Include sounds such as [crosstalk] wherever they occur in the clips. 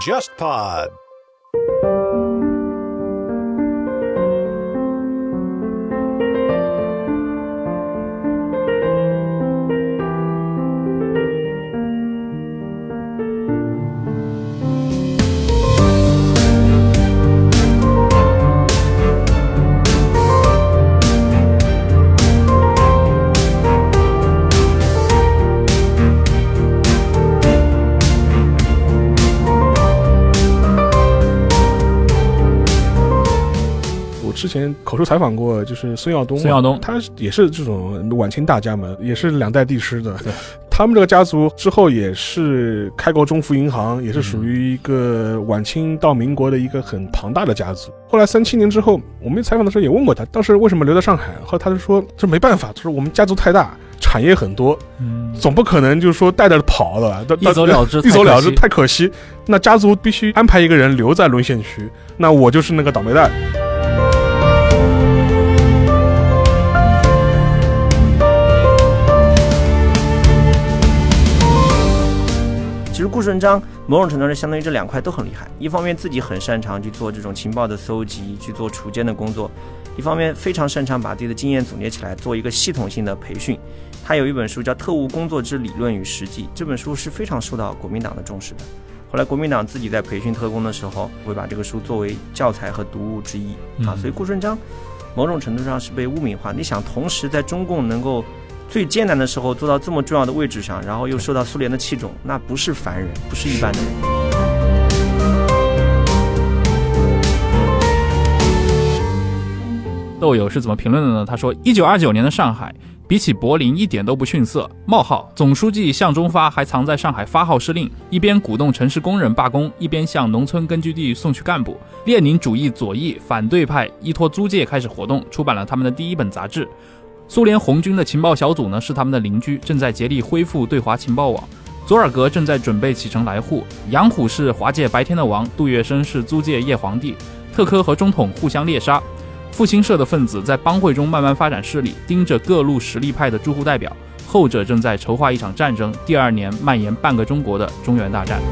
JustPod。之前口述采访过，就是孙耀东，孙耀东他也是这种晚清大家嘛，也是两代帝师的对。他们这个家族之后也是开国中福银行，也是属于一个晚清到民国的一个很庞大的家族。后来三七年之后，我们采访的时候也问过他，当时为什么留在上海？后来他就说，这没办法，就是我们家族太大，产业很多，嗯，总不可能就是说带着跑了，到一走了之，[laughs] 一走了之太可惜。那家族必须安排一个人留在沦陷区，那我就是那个倒霉蛋。顾顺章某种程度上相当于这两块都很厉害，一方面自己很擅长去做这种情报的搜集，去做锄奸的工作，一方面非常擅长把自己的经验总结起来，做一个系统性的培训。他有一本书叫《特务工作之理论与实际》，这本书是非常受到国民党的重视的。后来国民党自己在培训特工的时候，会把这个书作为教材和读物之一啊。嗯所以顾顺章某种程度上是被污名化。你想，同时在中共能够最艰难的时候做到这么重要的位置上，然后又受到苏联的器重，那不是凡人，不是一般的人。豆友是怎么评论的呢？他说：“一九二九年的上海，比起柏林一点都不逊色。冒号，总书记向忠发还藏在上海发号施令，一边鼓动城市工人罢工，一边向农村根据地送去干部。列宁主义左翼反对派依托租界开始活动，出版了他们的第一本杂志。苏联红军的情报小组呢是他们的邻居，正在竭力恢复对华情报网。佐尔格正在准备启程来沪。杨虎是华界白天的王，杜月笙是租界夜皇帝。特科和中统互相猎杀。”复兴社的分子在帮会中慢慢发展势力，盯着各路实力派的驻沪代表，后者正在筹划一场战争，第二年蔓延半个中国的中原大战。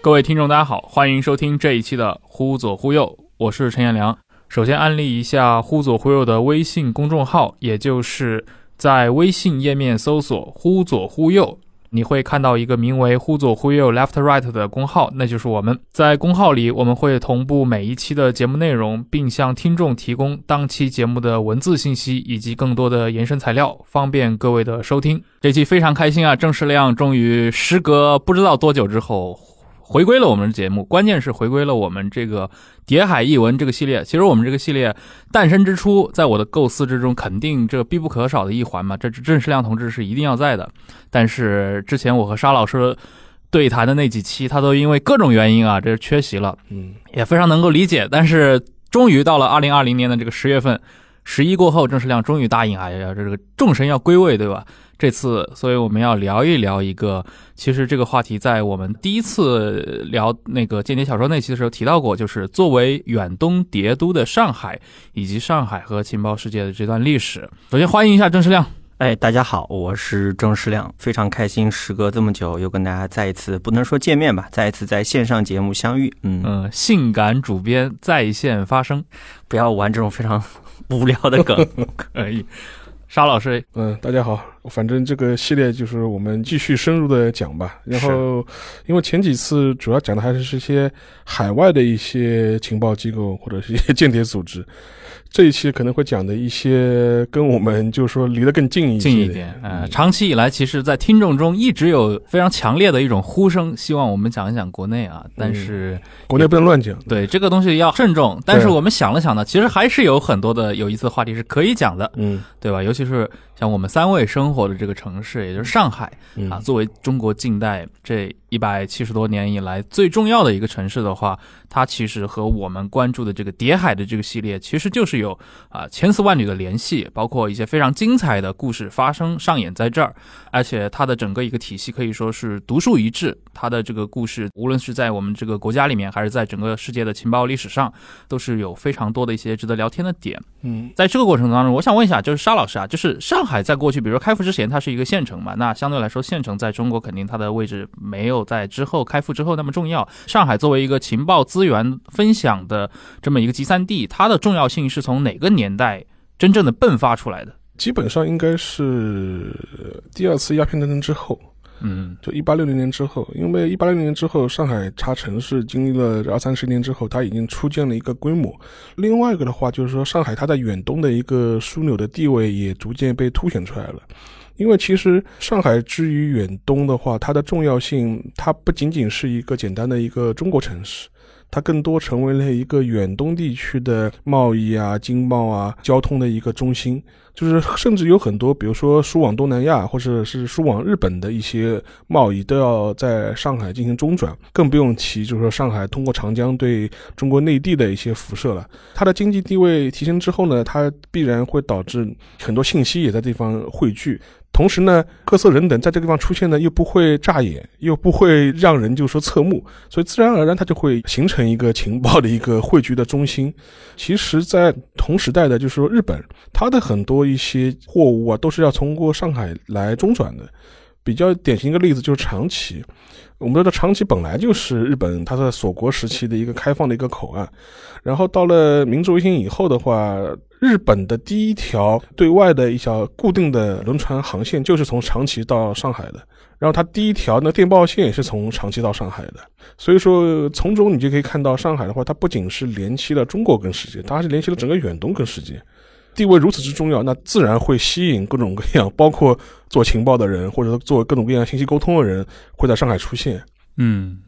各位听众，大家好，欢迎收听这一期的《忽左忽右》，我是陈彦良。首先安利一下“忽左忽右”的微信公众号，也就是在微信页面搜索“忽左忽右”。你会看到一个名为“忽左忽右 Left Right” 的公号，那就是我们。在公号里，我们会同步每一期的节目内容，并向听众提供当期节目的文字信息以及更多的延伸材料，方便各位的收听。这期非常开心啊！郑世亮终于时隔不知道多久之后回归了我们的节目，关键是回归了我们这个《谍海译文》这个系列。其实我们这个系列诞生之初，在我的构思之中，肯定这必不可少的一环嘛，这郑世亮同志是一定要在的。但是之前我和沙老师对谈的那几期，他都因为各种原因啊，这缺席了，嗯，也非常能够理解。但是终于到了二零二零年的这个十月份，十一过后，郑世亮终于答应啊，要这个众神要归位，对吧？这次，所以我们要聊一聊一个，其实这个话题在我们第一次聊那个间谍小说那期的时候提到过，就是作为远东谍都的上海，以及上海和情报世界的这段历史。首先欢迎一下郑世亮。哎，大家好，我是郑世亮，非常开心，时隔这么久又跟大家再一次，不能说见面吧，再一次在线上节目相遇。嗯，嗯，性感主编在线发声，[laughs] 不要玩这种非常无聊的梗。[laughs] 可以。沙老师，嗯，大家好，反正这个系列就是我们继续深入的讲吧。然后，因为前几次主要讲的还是是一些海外的一些情报机构或者是一些间谍组织，[laughs] 这一期可能会讲的一些跟我们就是说离得更近一些近一点。呃，长期以来，其实，在听众中一直有非常强烈的一种呼声，希望我们讲一讲国内啊。但是国内不能乱讲，对这个东西要慎重。但是我们想了想呢，其实还是有很多的有意思的话题是可以讲的，嗯，对吧？尤其是像我们三位生活的这个城市，也就是上海嗯啊，作为中国近代这一百七十多年以来最重要的一个城市的话，它其实和我们关注的这个谍海的这个系列，其实就是有有啊千丝万缕的联系，包括一些非常精彩的故事发生上演在这儿，而且它的整个一个体系可以说是独树一帜。它的这个故事，无论是在我们这个国家里面，还是在整个世界的情报历史上，都是有非常多的一些值得聊天的点。嗯，在这个过程当中，我想问一下，就是沙老师啊，就是上海在过去，比如说开埠之前，它是一个县城嘛，那相对来说，县城在中国肯定它的位置没有在之后开埠之后那么重要。上海作为一个情报资源分享的这么一个集散地，它的重要性是从哪个年代真正的迸发出来的？基本上应该是第二次鸦片战争之后。嗯，就一八六零年之后，因为一八六零年之后，上海插城市经历了二三十年之后，它已经初建了一个规模。另外一个的话，就是说上海它在远东的一个枢纽的地位也逐渐被凸显出来了。因为其实上海之于远东的话，它的重要性，它不仅仅是一个简单的一个中国城市。它更多成为了一个远东地区的贸易啊、经贸啊、交通的一个中心，就是甚至有很多，比如说输往东南亚或者是输往日本的一些贸易都要在上海进行中转，更不用提就是说上海通过长江对中国内地的一些辐射了。它的经济地位提升之后呢，它必然会导致很多信息也在地方汇聚。同时呢，各色人等在这个地方出现呢，又不会扎眼，又不会让人就说侧目，所以自然而然它就会形成一个情报的一个汇聚的中心。其实，在同时代的，就是说日本，它的很多一些货物啊，都是要通过上海来中转的。比较典型一个例子就是长崎，我们知道长崎本来就是日本它在锁国时期的一个开放的一个口岸，然后到了明治维新以后的话，日本的第一条对外的一条固定的轮船航线就是从长崎到上海的，然后它第一条那电报线也是从长崎到上海的，所以说从中你就可以看到上海的话，它不仅是联系了中国跟世界，它还是联系了整个远东跟世界。地位如此之重要，那自然会吸引各种各样，包括做情报的人，或者做各种各样信息沟通的人，会在上海出现。嗯。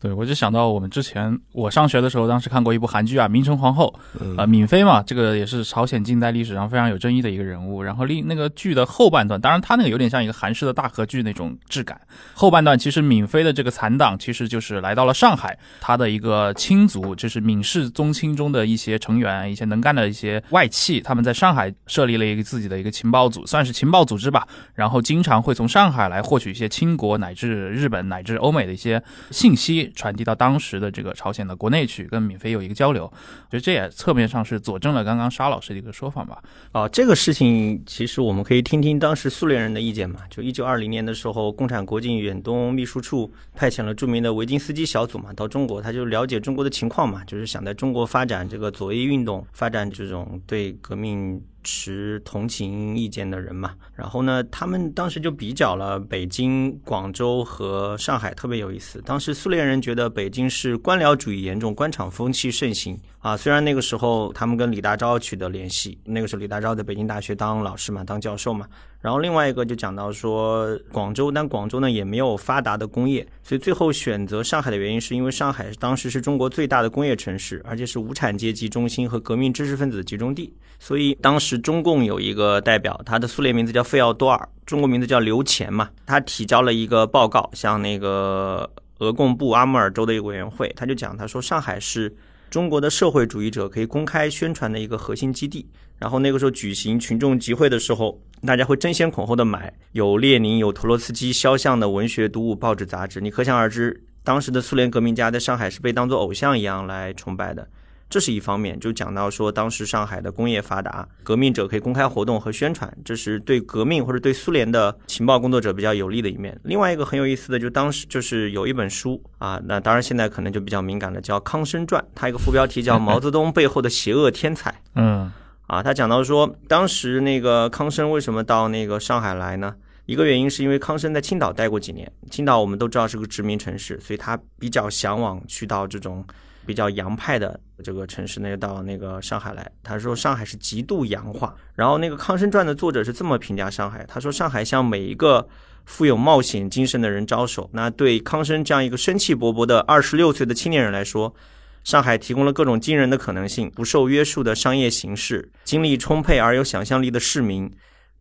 对，我就想到我们之前我上学的时候，当时看过一部韩剧啊，《明成皇后》，呃，闵妃嘛，这个也是朝鲜近代历史上非常有争议的一个人物。然后另那个剧的后半段，当然他那个有点像一个韩式的大合剧那种质感。后半段其实闵妃的这个残党其实就是来到了上海，他的一个亲族就是闵氏宗亲中的一些成员，一些能干的一些外戚，他们在上海设立了一个自己的一个情报组，算是情报组织吧。然后经常会从上海来获取一些清国乃至日本乃至欧美的一些信息。传递到当时的这个朝鲜的国内去，跟闵妃有一个交流，所以这也侧面上是佐证了刚刚沙老师的一个说法吧。啊，这个事情其实我们可以听听当时苏联人的意见嘛。就一九二零年的时候，共产国境远东秘书处派遣了著名的维金斯基小组嘛，到中国，他就了解中国的情况嘛，就是想在中国发展这个左翼运动，发展这种对革命。持同情意见的人嘛，然后呢，他们当时就比较了北京、广州和上海，特别有意思。当时苏联人觉得北京是官僚主义严重，官场风气盛行啊。虽然那个时候他们跟李大钊取得联系，那个时候李大钊在北京大学当老师嘛，当教授嘛。然后另外一个就讲到说广州，但广州呢也没有发达的工业，所以最后选择上海的原因是因为上海当时是中国最大的工业城市，而且是无产阶级中心和革命知识分子集中地。所以当时中共有一个代表，他的苏联名字叫费奥多尔，中国名字叫刘乾嘛。他提交了一个报告，向那个俄共部阿穆尔州的一个委员会，他就讲，他说上海是中国的社会主义者可以公开宣传的一个核心基地。然后那个时候举行群众集会的时候，大家会争先恐后的买有列宁、有托洛茨基肖像的文学读物、报纸、杂志。你可想而知，当时的苏联革命家在上海是被当作偶像一样来崇拜的。这是一方面，就讲到说，当时上海的工业发达，革命者可以公开活动和宣传，这是对革命或者对苏联的情报工作者比较有利的一面。另外一个很有意思的，就当时就是有一本书啊，那当然现在可能就比较敏感了，叫《康生传》，它一个副标题叫《毛泽东背后的邪恶天才》。[laughs] 嗯，啊，他讲到说，当时那个康生为什么到那个上海来呢？一个原因是因为康生在青岛待过几年，青岛我们都知道是个殖民城市，所以他比较向往去到这种。比较洋派的这个城市呢，到那个上海来。他说上海是极度洋化。然后那个《康生传》的作者是这么评价上海：他说上海向每一个富有冒险精神的人招手。那对康生这样一个生气勃勃的二十六岁的青年人来说，上海提供了各种惊人的可能性：不受约束的商业形式，精力充沛而有想象力的市民，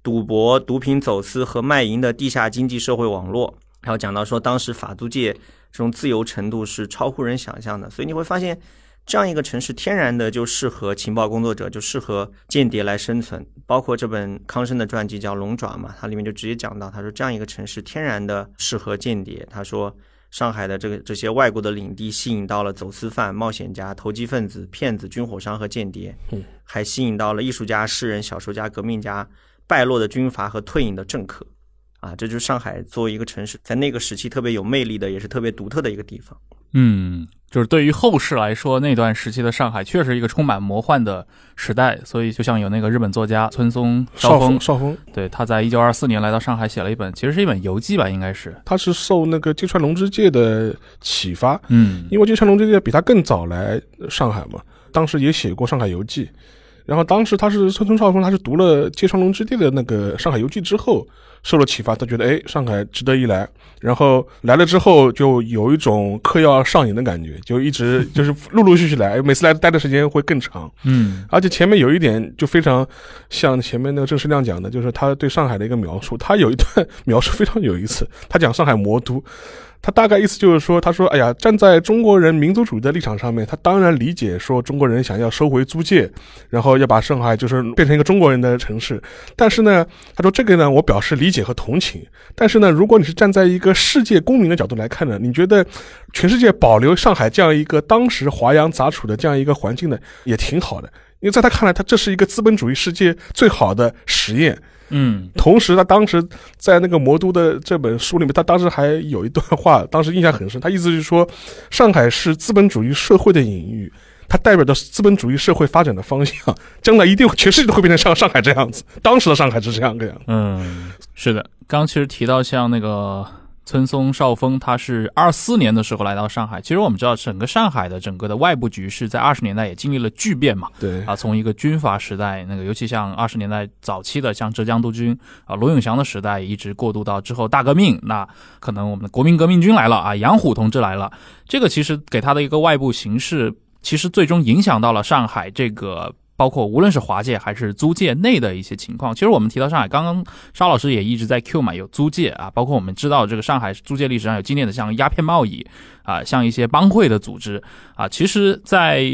赌博、毒品走私和卖淫的地下经济社会网络。然后讲到说，当时法租界。这种自由程度是超乎人想象的，所以你会发现，这样一个城市天然的就适合情报工作者，就适合间谍来生存。包括这本康生的传记叫《龙爪》嘛，它里面就直接讲到，他说这样一个城市天然的适合间谍。他说上海的这个这些外国的领地吸引到了走私犯、冒险家、投机分子、骗子、军火商和间谍，嗯，还吸引到了艺术家、诗人、小说家、革命家、败落的军阀和退隐的政客。啊，这就是上海作为一个城市，在那个时期特别有魅力的，也是特别独特的一个地方。嗯，就是对于后世来说，那段时期的上海确实一个充满魔幻的时代。所以，就像有那个日本作家村松少峰，少峰，对，他在一九二四年来到上海，写了一本，其实是一本游记吧，应该是。他是受那个芥川龙之介的启发，嗯，因为芥川龙之介比他更早来上海嘛，当时也写过《上海游记》，然后当时他是村村少峰，他是读了芥川龙之地的那个《上海游记》之后。受了启发，他觉得哎，上海值得一来。然后来了之后，就有一种嗑药上瘾的感觉，就一直 [laughs] 就是陆陆续续来，每次来待的时间会更长。嗯，而且前面有一点就非常像前面那个郑世亮讲的，就是他对上海的一个描述。他有一段描述非常有意思，他讲上海魔都。他大概意思就是说，他说：“哎呀，站在中国人民族主义的立场上面，他当然理解说中国人想要收回租界，然后要把上海就是变成一个中国人的城市。但是呢，他说这个呢，我表示理解和同情。但是呢，如果你是站在一个世界公民的角度来看呢，你觉得全世界保留上海这样一个当时华洋杂处的这样一个环境呢，也挺好的。因为在他看来，他这是一个资本主义世界最好的实验。”嗯，同时他当时在那个魔都的这本书里面，他当时还有一段话，当时印象很深。他意思是说，上海是资本主义社会的隐喻，它代表着资本主义社会发展的方向，将来一定全世界都会变成像上海这样子。当时的上海是这样个样。嗯，是的，刚其实提到像那个。村松少峰，他是二四年的时候来到上海。其实我们知道，整个上海的整个的外部局势在二十年代也经历了巨变嘛。对啊，从一个军阀时代，那个尤其像二十年代早期的，像浙江督军啊罗永祥的时代，一直过渡到之后大革命，那可能我们的国民革命军来了啊，杨虎同志来了。这个其实给他的一个外部形势，其实最终影响到了上海这个。包括无论是华界还是租界内的一些情况，其实我们提到上海，刚刚沙老师也一直在 Q 嘛，有租界啊，包括我们知道这个上海租界历史上有经典的像鸦片贸易啊，像一些帮会的组织啊，其实，在。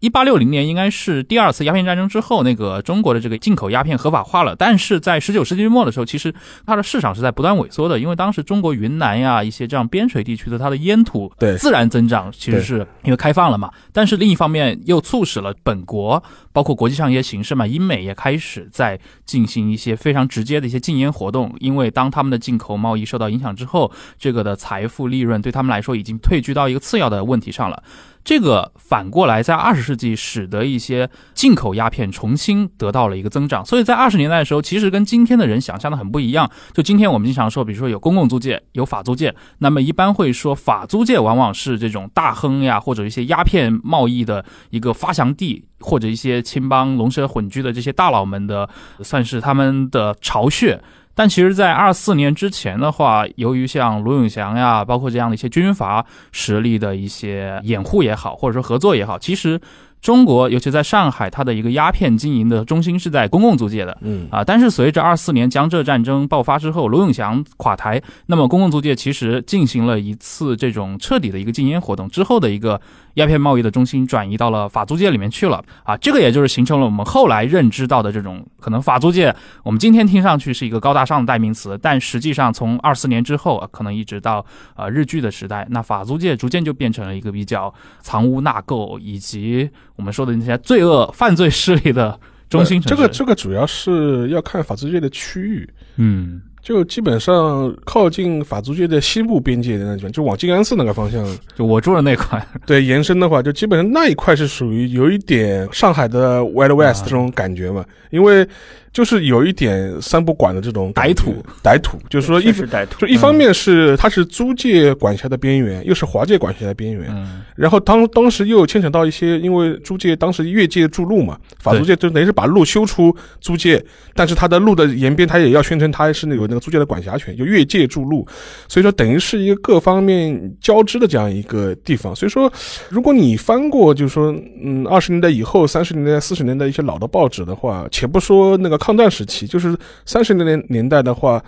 一八六零年应该是第二次鸦片战争之后，那个中国的这个进口鸦片合法化了。但是在十九世纪末的时候，其实它的市场是在不断萎缩的，因为当时中国云南呀一些这样边陲地区的它的烟土对自然增长，其实是因为开放了嘛。但是另一方面又促使了本国包括国际上一些形势嘛，英美也开始在进行一些非常直接的一些禁烟活动。因为当他们的进口贸易受到影响之后，这个的财富利润对他们来说已经退居到一个次要的问题上了。这个反过来，在二十世纪使得一些进口鸦片重新得到了一个增长，所以在二十年代的时候，其实跟今天的人想象的很不一样。就今天我们经常说，比如说有公共租界，有法租界，那么一般会说法租界往往是这种大亨呀，或者一些鸦片贸易的一个发祥地，或者一些青帮龙蛇混居的这些大佬们的，算是他们的巢穴。但其实，在二四年之前的话，由于像罗永祥呀，包括这样的一些军阀实力的一些掩护也好，或者说合作也好，其实。中国，尤其在上海，它的一个鸦片经营的中心是在公共租界的，嗯啊，但是随着二四年江浙战争爆发之后，罗永祥垮台，那么公共租界其实进行了一次这种彻底的一个禁烟活动之后的一个鸦片贸易的中心转移到了法租界里面去了，啊，这个也就是形成了我们后来认知到的这种可能法租界，我们今天听上去是一个高大上的代名词，但实际上从二四年之后，可能一直到呃日据的时代，那法租界逐渐就变成了一个比较藏污纳垢以及。我们说的那些罪恶犯罪势力的中心城市，这个这个主要是要看法租界的区域，嗯，就基本上靠近法租界的西部边界的那种，就往静安寺那个方向，就我住的那块，对，延伸的话，就基本上那一块是属于有一点上海的 Wild West 这种感觉嘛，因为。就是有一点三不管的这种歹徒，歹徒，就是说一就一方面是它是租界管辖的边缘，又是华界管辖的边缘，然后当当时又牵扯到一些，因为租界当时越界筑路嘛，法租界就等于是把路修出租界，但是它的路的沿边，它也要宣称它是那有那个租界的管辖权，就越界筑路，所以说等于是一个各方面交织的这样一个地方。所以说，如果你翻过，就是说，嗯，二十年代以后、三十年代、四十年代一些老的报纸的话，且不说那个。抗战时期，就是三十年年代的话，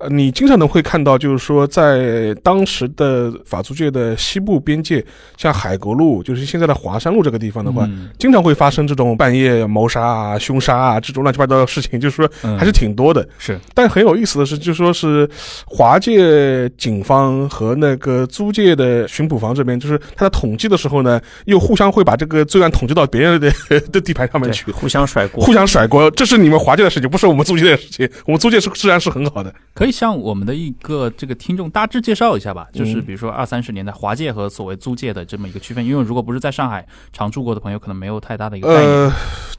呃，你经常能会看到，就是说，在当时的法租界的西部边界，像海国路，就是现在的华山路这个地方的话，嗯经常会发生这种半夜谋杀啊、凶杀啊这种乱七八糟的事情，就是说嗯还是挺多的。是但很有意思的是，就说是华界警方和那个租界的巡捕房这边，就是他在统计的时候呢，又互相会把这个罪案统计到别人的的地盘上面去。互相甩锅互。相甩锅，这是你们华界的事情，不是我们租界的事情。我们租界是治安是很好的。可以向我们的一个这个听众大致介绍一下吧，就是嗯比如说二三十年代华界和所谓租界的这么一个区分，因为如果不是在上海常住过的朋友，可能没有太大的一个概念。呃，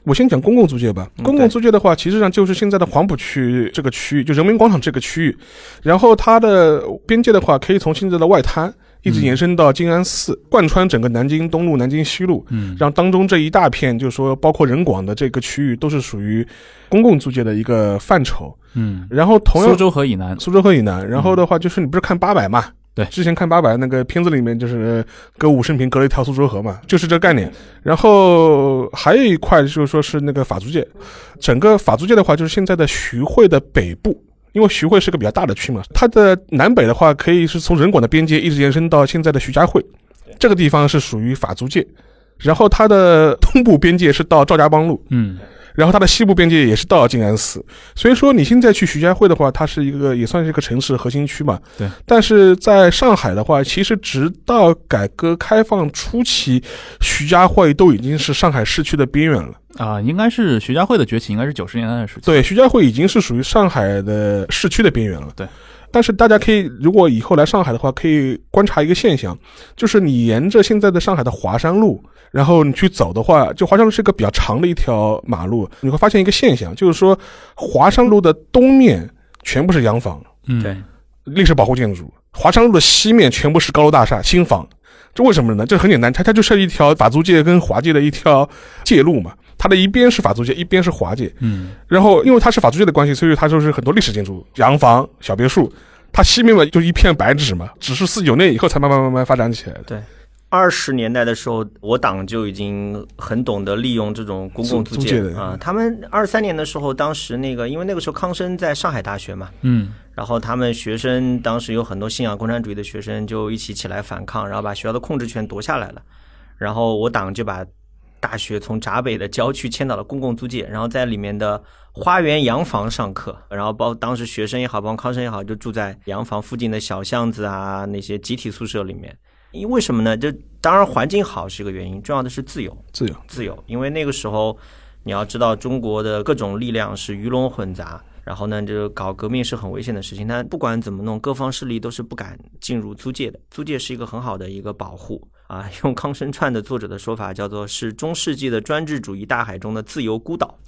我先讲公共租界吧。嗯公共租界的话，其实上就是现在的黄浦区这个区域，就人民广场这个区域。然后它的边界的话，可以从现在的外滩一直延伸到静安寺，贯穿整个南京东路、南京西路。嗯，让当中这一大片，就是说包括人广的这个区域，都是属于公共租界的一个范畴。嗯，然后同样苏州河以南，苏州河以南，然后的话就是你不是看八佰嘛？对之前看八佰那个片子里面就是歌舞升平隔了一条苏州河嘛，就是这个概念。然后还有一块就是说是那个法租界，整个法租界的话就是现在的徐汇的北部。因为徐汇是个比较大的区嘛，它的南北的话可以是从人广的边界一直延伸到现在的徐家汇，这个地方是属于法租界。然后它的东部边界是到赵家浜路，嗯然后它的西部边界也是到静安寺，所以说你现在去徐家汇的话，它是一个也算是一个城市核心区嘛。对。但是在上海的话，其实直到改革开放初期，徐家汇都已经是上海市区的边缘了。啊、应该是徐家汇的崛起，应该是九十年代的事情。对，徐家汇已经是属于上海的市区的边缘了。对。但是大家可以，如果以后来上海的话，可以观察一个现象，就是你沿着现在的上海的华山路，然后你去走的话，就华山路是一个比较长的一条马路，你会发现一个现象，就是说华山路的东面全部是洋房、嗯，对历史保护建筑，华山路的西面全部是高楼大厦、新房。这为什么呢？这很简单，它它就是一条法租界跟华界的一条界路嘛。它的一边是法租界，一边是华界。嗯然后因为它是法租界的关系，所以它就是很多历史建筑、洋房、小别墅。它西面嘛就一片白纸嘛，只是四九年以后才慢慢慢慢发展起来的。二十年代的时候，我党就已经很懂得利用这种公共租界啊。他们二三年的时候，当时那个因为那个时候康生在上海大学嘛，嗯然后他们学生当时有很多信仰共产主义的学生就一起起来反抗，然后把学校的控制权夺下来了。然后我党就把大学从闸北的郊区迁到了公共租界，然后在里面的花园洋房上课，然后包当时学生也好，包括康生也好，就住在洋房附近的小巷子啊，那些集体宿舍里面。因为什么呢？就当然环境好是一个原因，重要的是自由。自由，自由，因为那个时候你要知道，中国的各种力量是鱼龙混杂，然后呢，就搞革命是很危险的事情。但不管怎么弄，各方势力都是不敢进入租界的。租界是一个很好的一个保护啊。[laughs] 用康生串的作者的说法叫做是中世纪的专制主义大海中的自由孤岛，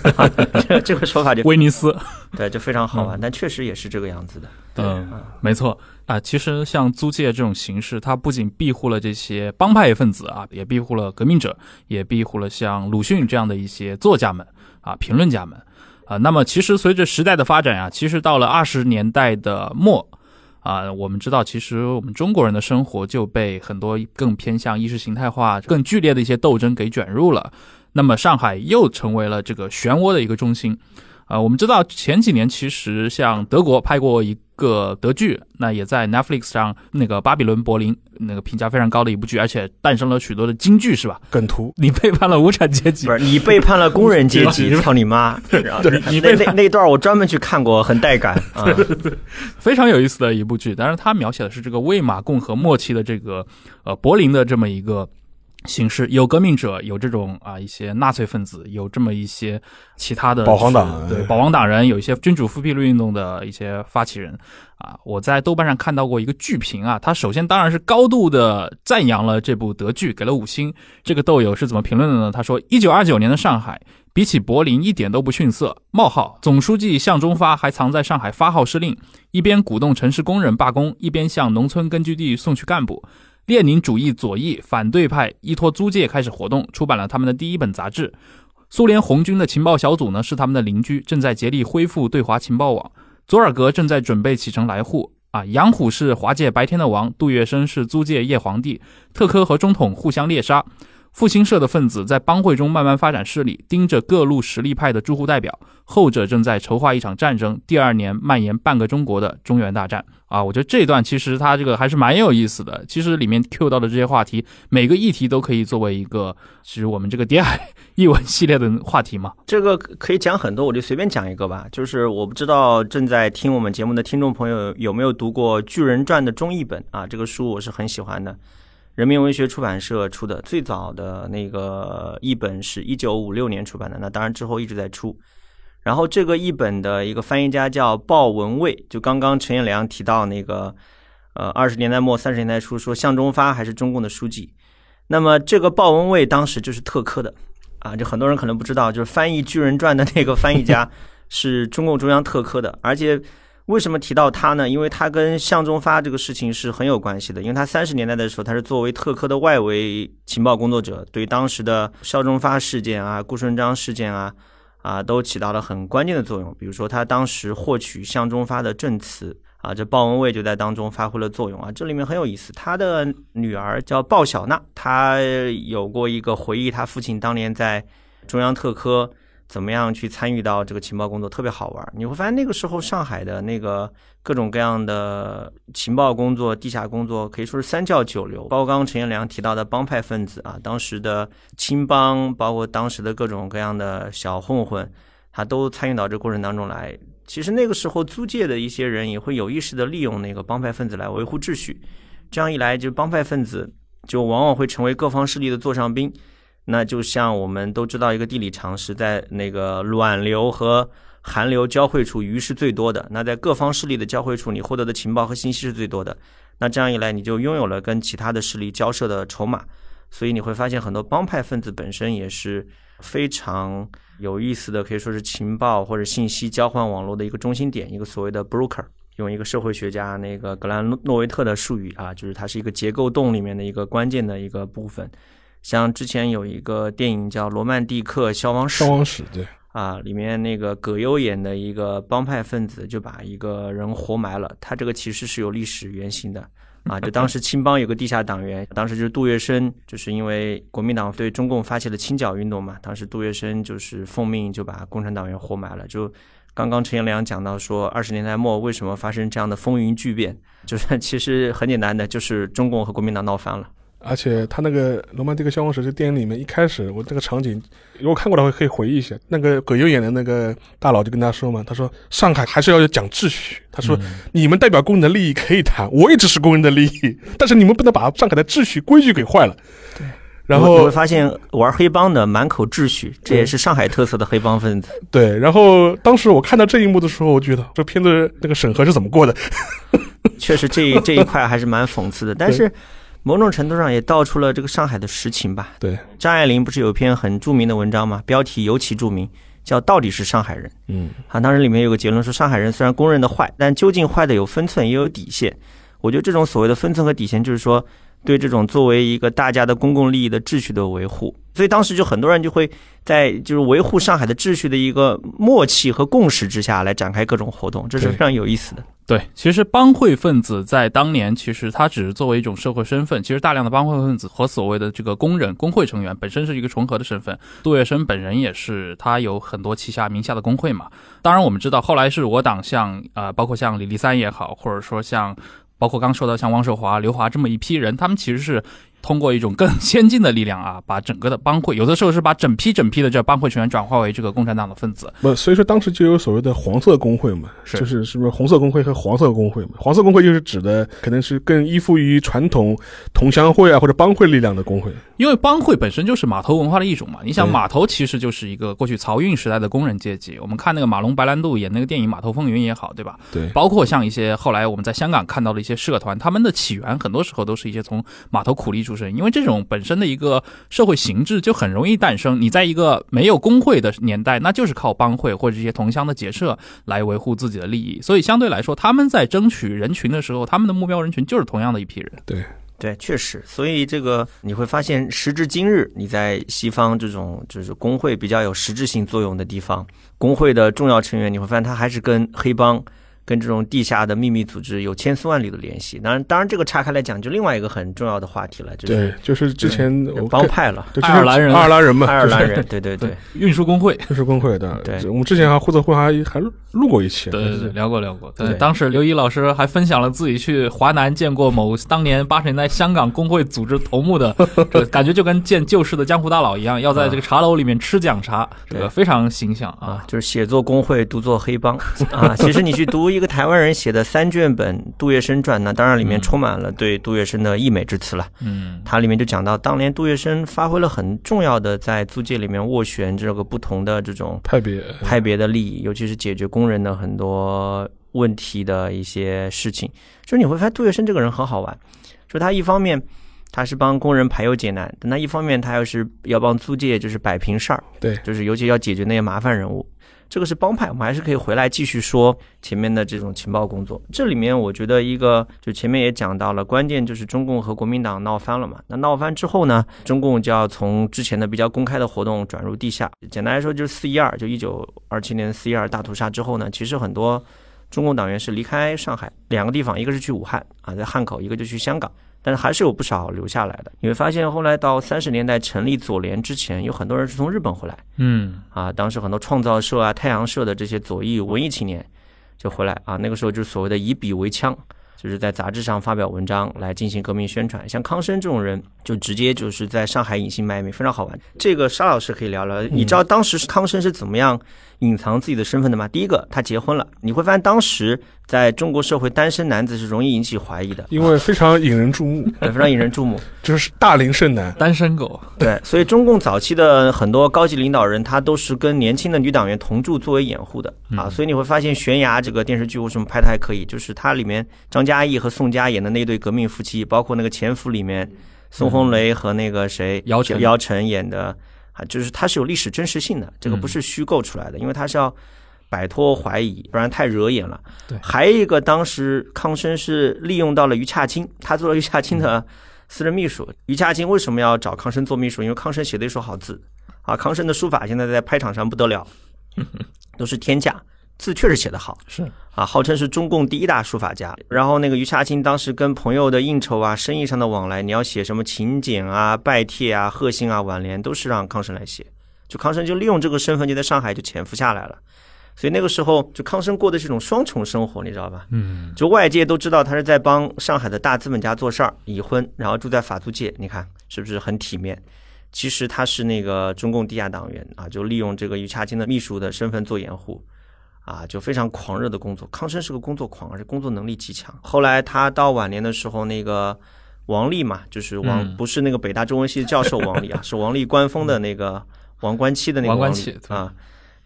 [laughs] 这这个说法就威尼斯，对，就非常好玩。但确实也是这个样子的。对嗯，没错啊。其实像租界这种形式，它不仅庇护了这些帮派分子啊，也庇护了革命者，也庇护了像鲁迅这样的一些作家们啊、评论家们啊。那么，其实随着时代的发展啊，其实到了二十年代的末。啊，我们知道，其实我们中国人的生活就被很多更偏向意识形态化、更剧烈的一些斗争给卷入了。那么，上海又成为了这个漩涡的一个中心。啊，我们知道前几年其实像德国拍过一个德剧，那也在 Netflix 上那个《巴比伦柏林》那个评价非常高的一部剧，而且诞生了许多的金句，是吧？梗图。你背叛了无产阶级不，是你背叛了工人阶级，[laughs] 操你妈！[laughs] 然后你那那那段我专门去看过，很带感 [laughs] 啊。非常有意思的一部剧。当然，它描写的是这个魏玛共和末期的这个呃柏林的这么一个形式，有革命者，有这种啊一些纳粹分子，有这么一些其他的保皇党就是对保皇党人，有一些君主复辟论运动的一些发起人啊。我在豆瓣上看到过一个剧评啊，他首先当然是高度的赞扬了这部德剧，给了五星。这个豆友是怎么评论的呢？他说：一九二九年的上海。比起柏林一点都不逊色。冒号，总书记向忠发还藏在上海发号施令，一边鼓动城市工人罢工，一边向农村根据地送去干部。列宁主义左翼反对派依托租界开始活动，出版了他们的第一本杂志。苏联红军的情报小组呢是他们的邻居，正在竭力恢复对华情报网。佐尔格正在准备启程来沪。啊，杨虎是华界白天的王，杜月笙是租界夜皇帝，特科和中统互相猎杀。复兴社的分子在帮会中慢慢发展势力，盯着各路实力派的住户代表，后者正在筹划一场战争，第二年蔓延半个中国的中原大战。啊，我觉得这一段其实它这个还是蛮有意思的。其实里面 Q 到的这些话题，每个议题都可以作为一个，其实我们这个《谍海译文》系列的话题嘛。这个可以讲很多，我就随便讲一个吧。就是我不知道正在听我们节目的听众朋友有没有读过《巨人传》的中译本啊？这个书我是很喜欢的。人民文学出版社出的最早的那个译本是一九五六年出版的，那当然之后一直在出。然后这个译本的一个翻译家叫鲍文蔚，就刚刚陈彦良提到那个，呃，二十年代末三十年代初说向忠发还是中共的书记。那么这个鲍文蔚当时就是特科的，啊，就很多人可能不知道，就是翻译《巨人传》的那个翻译家 [laughs] 是中共中央特科的，而且。为什么提到他呢？因为他跟向忠发这个事情是很有关系的。因为他三十年代的时候，他是作为特科的外围情报工作者，对当时的肖忠发事件啊、顾顺章事件啊，啊，都起到了很关键的作用。比如说，他当时获取向忠发的证词啊，这鲍文蔚就在当中发挥了作用啊。这里面很有意思，他的女儿叫鲍小娜，她有过一个回忆，他父亲当年在中央特科。怎么样去参与到这个情报工作特别好玩？你会发现那个时候上海的那个各种各样的情报工作、地下工作可以说是三教九流。包括刚刚陈彦良提到的帮派分子啊，当时的青帮，包括当时的各种各样的小混混，他都参与到这过程当中来。其实那个时候租界的一些人也会有意识的利用那个帮派分子来维护秩序。这样一来，就帮派分子就往往会成为各方势力的座上宾。那就像我们都知道一个地理常识，在那个暖流和寒流交汇处，鱼是最多的。那在各方势力的交汇处，你获得的情报和信息是最多的。那这样一来，你就拥有了跟其他的势力交涉的筹码。所以你会发现，很多帮派分子本身也是非常有意思的，可以说是情报或者信息交换网络的一个中心点，一个所谓的 broker。用一个社会学家那个格兰诺维特的术语啊，就是它是一个结构洞里面的一个关键的一个部分。像之前有一个电影叫《罗曼蒂克消亡史》，消亡史对啊，里面那个葛优演的一个帮派分子就把一个人活埋了。他这个其实是有历史原型的啊，就当时青帮有个地下党员，当时就是杜月笙，就是因为国民党对中共发起了清剿运动嘛，当时杜月笙就是奉命就把共产党员活埋了。就刚刚陈彦良讲到说，二十年代末为什么发生这样的风云巨变，就是 [laughs] 其实很简单的，就是中共和国民党闹翻了。而且他那个《罗曼蒂克消亡史》这电影里面，一开始我这个场景，如果看过的话可以回忆一下。那个葛优演的那个大佬就跟他说嘛：“他说上海还是要讲秩序。他说你们代表工人的利益可以谈，我也支持工人的利益，但是你们不能把上海的秩序规矩给坏了。”对。然后你会发现玩黑帮的满口秩序，这也是上海特色的黑帮分子。对。然后当时我看到这一幕的时候，我觉得这片子那个审核是怎么过的？[laughs] 确实，这这一块还是蛮讽刺的，但是。某种程度上也道出了这个上海的实情吧。对，张爱玲不是有一篇很著名的文章吗？标题尤其著名，叫《到底是上海人》。嗯，啊，当时里面有个结论说，上海人虽然公认的坏，但究竟坏的有分寸也有底线。我觉得这种所谓的分寸和底线，就是说对这种作为一个大家的公共利益的秩序的维护。所以当时就很多人就会在就是维护上海的秩序的一个默契和共识之下来展开各种活动，这是非常有意思的。对，其实帮会分子在当年，其实他只是作为一种社会身份。其实大量的帮会分子和所谓的这个工人、工会成员本身是一个重合的身份。杜月笙本人也是，他有很多旗下名下的工会嘛。当然，我们知道后来是我党像呃，包括像李立三也好，或者说像包括刚说到像汪寿华、刘华这么一批人，他们其实是。通过一种更先进的力量啊，把整个的帮会，有的时候是把整批整批的这帮会成员转化为这个共产党的分子。不，所以说当时就有所谓的黄色工会嘛，就是是不是红色工会和黄色工会嘛？黄色工会就是指的可能是更依附于传统同乡会啊或者帮会力量的工会。因为帮会本身就是码头文化的一种嘛。你想，码头其实就是一个过去漕运时代的工人阶级。我们看那个马龙白兰度演那个电影《码头风云》也好，对吧？对。包括像一些后来我们在香港看到的一些社团，他们的起源很多时候都是一些从码头苦力出身，因为这种。本身的一个社会形制就很容易诞生。你在一个没有工会的年代，那就是靠帮会或者一些同乡的结社来维护自己的利益。所以相对来说，他们在争取人群的时候，他们的目标人群就是同样的一批人。对对，确实。所以这个你会发现，时至今日，你在西方这种就是工会比较有实质性作用的地方，工会的重要成员，你会发现他还是跟黑帮跟这种地下的秘密组织有千丝万缕的联系。当然，当然这个岔开来讲，就另外一个很重要的话题了，就是对，就是之前我帮派了，对爱尔兰人爱尔兰人嘛，爱尔兰就是人，对对对。运输工会，运输工会的。对我们之前还或者会还还录过一期，对对对，聊过聊过。对，当时刘一老师还分享了自己去华南见过某当年八十年代香港工会组织头目的，[laughs] 这感觉就跟见旧式的江湖大佬一样，要在这个茶楼里面吃讲茶，这个对非常形象啊啊，。就是写作工会，读作黑帮 [laughs] 啊。其实你去读一个台湾人写的三卷本《杜月笙传》，那当然里面充满了对杜月笙的溢美之词了。嗯它里面就讲到，当年杜月笙发挥了很重要的在租界里面斡旋这个不同的这种派别派别的利益，尤其是解决工人的很多问题的一些事情。就是你会发现杜月笙这个人很好玩，说他一方面他是帮工人排忧解难，但他一方面他又是要帮租界就是摆平事儿，对就是尤其要解决那些麻烦人物。这个是帮派，我们还是可以回来继续说前面的这种情报工作。这里面我觉得一个就前面也讲到了，关键就是中共和国民党闹翻了嘛。那闹翻之后呢，中共就要从之前的比较公开的活动转入地下。简单来说就是四一二，就一九二七年四一二大屠杀之后呢，其实很多中共党员是离开上海两个地方，一个是去武汉啊，在汉口，一个就去香港。但是还是有不少留下来的。你会发现，后来到三十年代成立左联之前，有很多人是从日本回来。嗯啊，当时很多创造社啊、太阳社的这些左翼文艺青年就回来啊，那个时候就是所谓的以笔为枪，就是在杂志上发表文章来进行革命宣传。像康生这种人，就直接就是在上海隐姓埋名，非常好玩。这个沙老师可以聊聊，你知道当时康生是怎么样隐藏自己的身份的吗？第一个，他结婚了，你会发现当时在中国社会，单身男子是容易引起怀疑的，因为非常引人注目，[laughs] 对非常引人注目。就是大龄剩男。单身狗，对，所以中共早期的很多高级领导人，他都是跟年轻的女党员同住作为掩护的。啊，所以你会发现《悬崖》这个电视剧为什么拍的还可以，就是它里面张嘉译和宋佳演的那对革命夫妻，包括那个《潜伏》里面宋红雷和那个谁姚晨。姚晨演的啊，就是它是有历史真实性的，这个不是虚构出来的，因为它是要。摆脱怀疑，不然太惹眼了。对还有一个，当时康生是利用到了于洽清，他做了于洽清的私人秘书。于洽清为什么要找康生做秘书？因为康生写的一手好字啊，康生的书法现在在拍场上不得了，[laughs] 都是天价，字确实写得好。是啊，号称是中共第一大书法家。然后那个余洽清当时跟朋友的应酬啊、生意上的往来，你要写什么请柬啊、拜帖啊、贺信啊、挽联，都是让康生来写。就康生就利用这个身份，就在上海就潜伏下来了。所以那个时候，就康生过的是一种双重生活，你知道吧？嗯就外界都知道他是在帮上海的大资本家做事儿，已婚，然后住在法租界，你看是不是很体面？其实他是那个中共地下党员啊，就利用这个于洽清的秘书的身份做掩护，啊，就非常狂热的工作。康生是个工作狂，而且工作能力极强。后来他到晚年的时候，那个王力嘛，就是王，嗯不是那个北大中文系的教授王力啊，[laughs] 是王力官封的那个王冠期的那个王冠期对啊。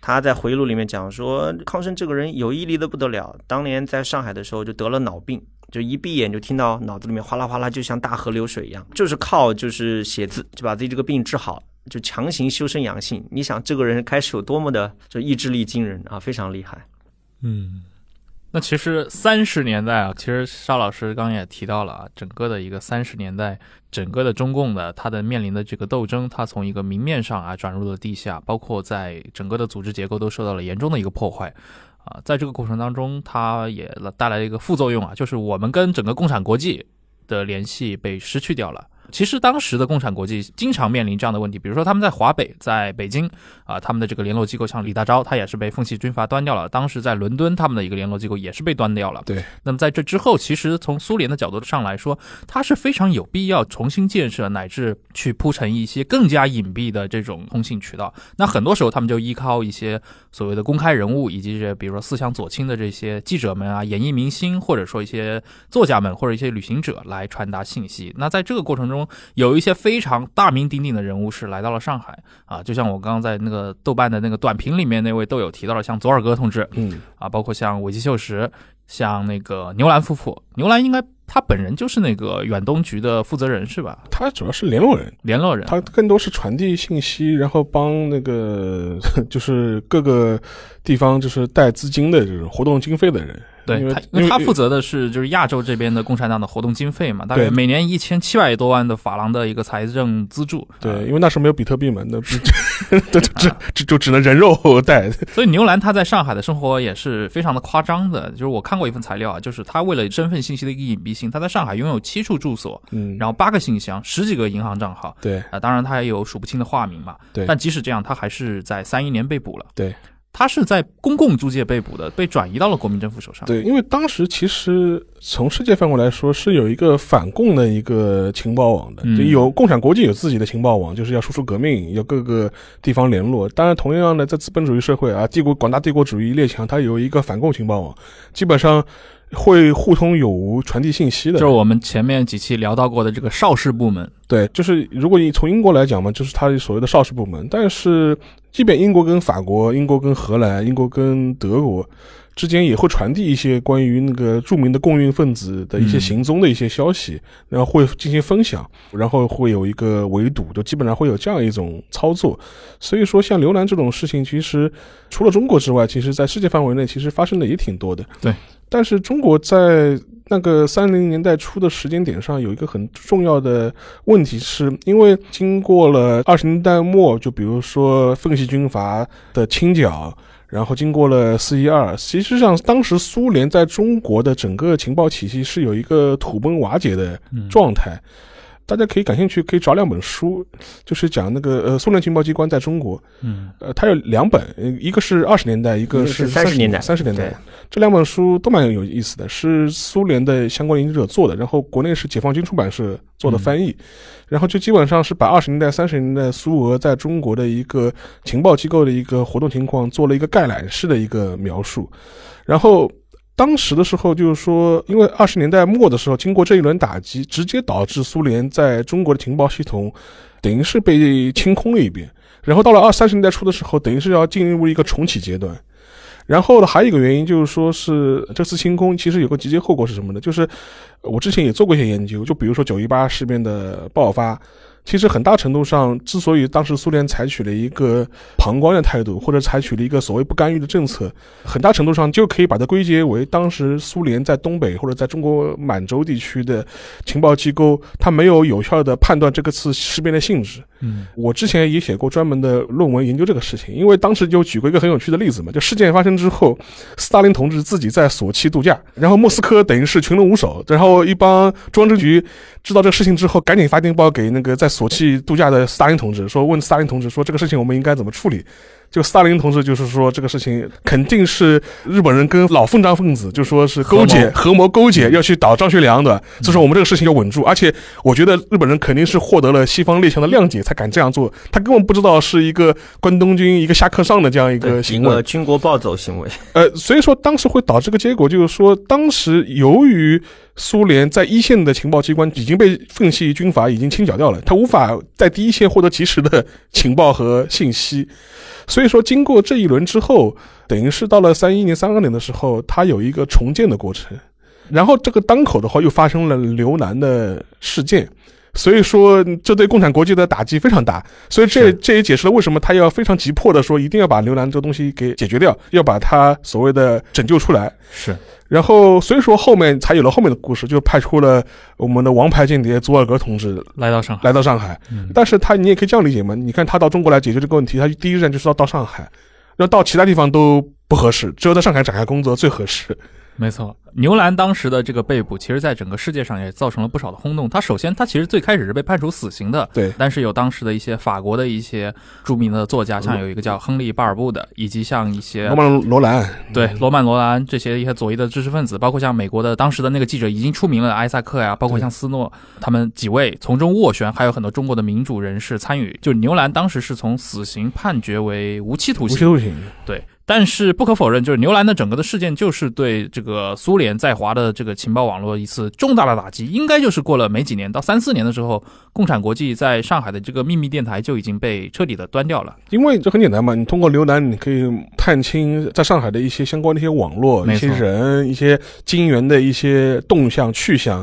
他在回忆录里面讲说，康生这个人有毅力的不得了。当年在上海的时候就得了脑病，就一闭眼就听到脑子里面哗啦哗啦，就像大河流水一样，就是靠就是写字就把自己这个病治好，就强行修身养性。你想这个人开始有多么的就意志力惊人啊，非常厉害。嗯。那其实三十年代啊，其实沙老师刚刚也提到了啊，整个的一个三十年代，整个的中共的它的面临的这个斗争，它从一个明面上啊转入了地下，包括在整个的组织结构都受到了严重的一个破坏。啊，在这个过程当中，它也带来一个副作用啊，就是我们跟整个共产国际的联系被失去掉了。其实当时的共产国际经常面临这样的问题，比如说他们在华北，在北京啊，他们的这个联络机构像李大钊，他也是被奉系军阀端掉了。当时在伦敦，他们的一个联络机构也是被端掉了。对。那么在这之后，其实从苏联的角度上来说，它是非常有必要重新建设，乃至去铺成一些更加隐蔽的这种通信渠道。那很多时候，他们就依靠一些所谓的公开人物，以及这比如说思想左倾的这些记者们啊、演艺明星，或者说一些作家们或者一些旅行者来传达信息。那在这个过程中，有一些非常大名鼎鼎的人物是来到了上海啊，就像我刚刚在那个豆瓣的那个短评里面那位豆友提到了，像左耳哥同志嗯，啊，包括像尾崎秀实，像那个牛兰夫妇。牛兰应该他本人就是那个远东局的负责人是吧？他主要是联络人，联络人。他更多是传递信息，然后帮那个 [laughs] 就是各个地方就是带资金的这种活动经费的人。对他，因为他负责的是就是亚洲这边的共产党的活动经费嘛，大概每年一千七百多万的法郎的一个财政资助。对，啊因为那时候没有比特币嘛，那不这这这这就只能人肉带。所以牛兰他在上海的生活也是非常的夸张的。就是我看过一份材料啊，就是他为了身份信息的一个隐蔽性，他在上海拥有七处住所，嗯，然后八个信箱，十几个银行账号。对啊，当然他也有数不清的化名嘛。对但即使这样，他还是在三一年被捕了。对，他是在公共租界被捕的，被转移到了国民政府手上。对，因为当时其实从世界范围来说是有一个反共的一个情报网的，嗯就有共产国际有自己的情报网，就是要输出革命，要各个地方联络。当然，同样的，在资本主义社会啊，帝国广大帝国主义列强，它有一个反共情报网，基本上会互通有无，传递信息的。就是我们前面几期聊到过的这个邵氏部门。对，就是如果你从英国来讲嘛，就是它所谓的邵氏部门。但是，即便英国跟法国、英国跟荷兰、英国跟德国之间也会传递一些关于那个著名的共运分子的一些嗯行踪的一些消息，然后会进行分享，然后会有一个围堵，就基本上会有这样一种操作。所以说，像刘兰这种事情，其实除了中国之外，其实在世界范围内其实发生的也挺多的。对，但是中国在那个三零年代初的时间点上，有一个很重要的问题是，因为经过了二十年代末，就比如说奉系军阀的清剿，然后经过了四一二，其实上当时苏联在中国的整个情报体系是有一个土崩瓦解的嗯状态。大家可以感兴趣，可以找两本书，就是讲那个呃苏联情报机关在中国，嗯。呃，它有两本，呃一个是二十年代，一个是三30年代。三十年代。对。这两本书都蛮有意思的，是苏联的相关研究者做的，然后国内是解放军出版社做的翻译，然后就基本上是把二十年代、三十年代苏俄在中国的一个情报机构的一个活动情况做了一个概览式的一个描述，然后。当时的时候，就是说，因为二十年代末的时候，经过这一轮打击，直接导致苏联在中国的情报系统等于是被清空了一遍。然后到了二三十年代初的时候，等于是要进入一个重启阶段。然后呢，还有一个原因就是说是这次清空其实有个直接后果是什么呢？就是我之前也做过一些研究，就比如说九一八事变的爆发，其实很大程度上之所以当时苏联采取了一个旁观的态度，或者采取了一个所谓不干预的政策，很大程度上就可以把它归结为当时苏联在东北或者在中国满洲地区的情报机构，它没有有效的判断这个次事变的性质。嗯我之前也写过专门的论文研究这个事情，因为当时就举过一个很有趣的例子嘛，就事件发生之后，斯大林同志自己在索契度假，然后莫斯科等于是群龙无首，然后一帮中央政局知道这个事情之后，赶紧发电报给那个在索契度假的斯大林同志，说问斯大林同志说这个事情我们应该怎么处理。就斯大林同志就是说这个事情肯定是日本人跟老奉张分子就说是勾结合谋勾结要去打张学良的，所以说我们这个事情要稳住，而且我觉得日本人肯定是获得了西方列强的谅解才敢这样做，他根本不知道是一个关东军一个下课上的这样一个行为。军国暴走行为，呃，所以说当时会导致个结果，就是说当时由于苏联在一线的情报机关已经被奉系军阀已经清剿掉了，他无法在第一线获得及时的情报和信息，[laughs] 所以说经过这一轮之后，等于是到了三一年、三二年的时候，他有一个重建的过程，然后这个当口的话又发生了刘南的事件。所以说，这对共产国际的打击非常大，所以这这也解释了为什么他要非常急迫的说，一定要把刘兰这个东西给解决掉，要把它所谓的拯救出来。是然后，所以说后面才有了后面的故事，就派出了我们的王牌间谍佐尔格同志来到上海。来到上海。嗯但是他你也可以这样理解嘛？你看他到中国来解决这个问题，他第一站就是要到上海，要到其他地方都不合适，只有在上海展开工作最合适。没错，牛兰当时的这个被捕，其实在整个世界上也造成了不少的轰动。他首先，他其实最开始是被判处死刑的，对但是有当时的一些法国的一些著名的作家，像有一个叫亨利·巴尔布的，以及像一些罗曼罗兰，对罗曼·罗兰这些一些左翼的知识分子，包括像美国的当时的那个记者已经出名了，埃萨克呀，包括像斯诺，他们几位从中斡旋，还有很多中国的民主人士参与。就牛兰当时是从死刑判决为无期徒刑，无期徒刑。对，但是不可否认，就是牛兰的整个的事件，就是对这个苏联在华的这个情报网络一次重大的打击。应该就是过了没几年，到三四年的时候，共产国际在上海的这个秘密电台就已经被彻底的端掉了。因为这很简单嘛，你通过牛兰，你可以探清在上海的一些相关的一些网络、一些人、一些金源的一些动向去向。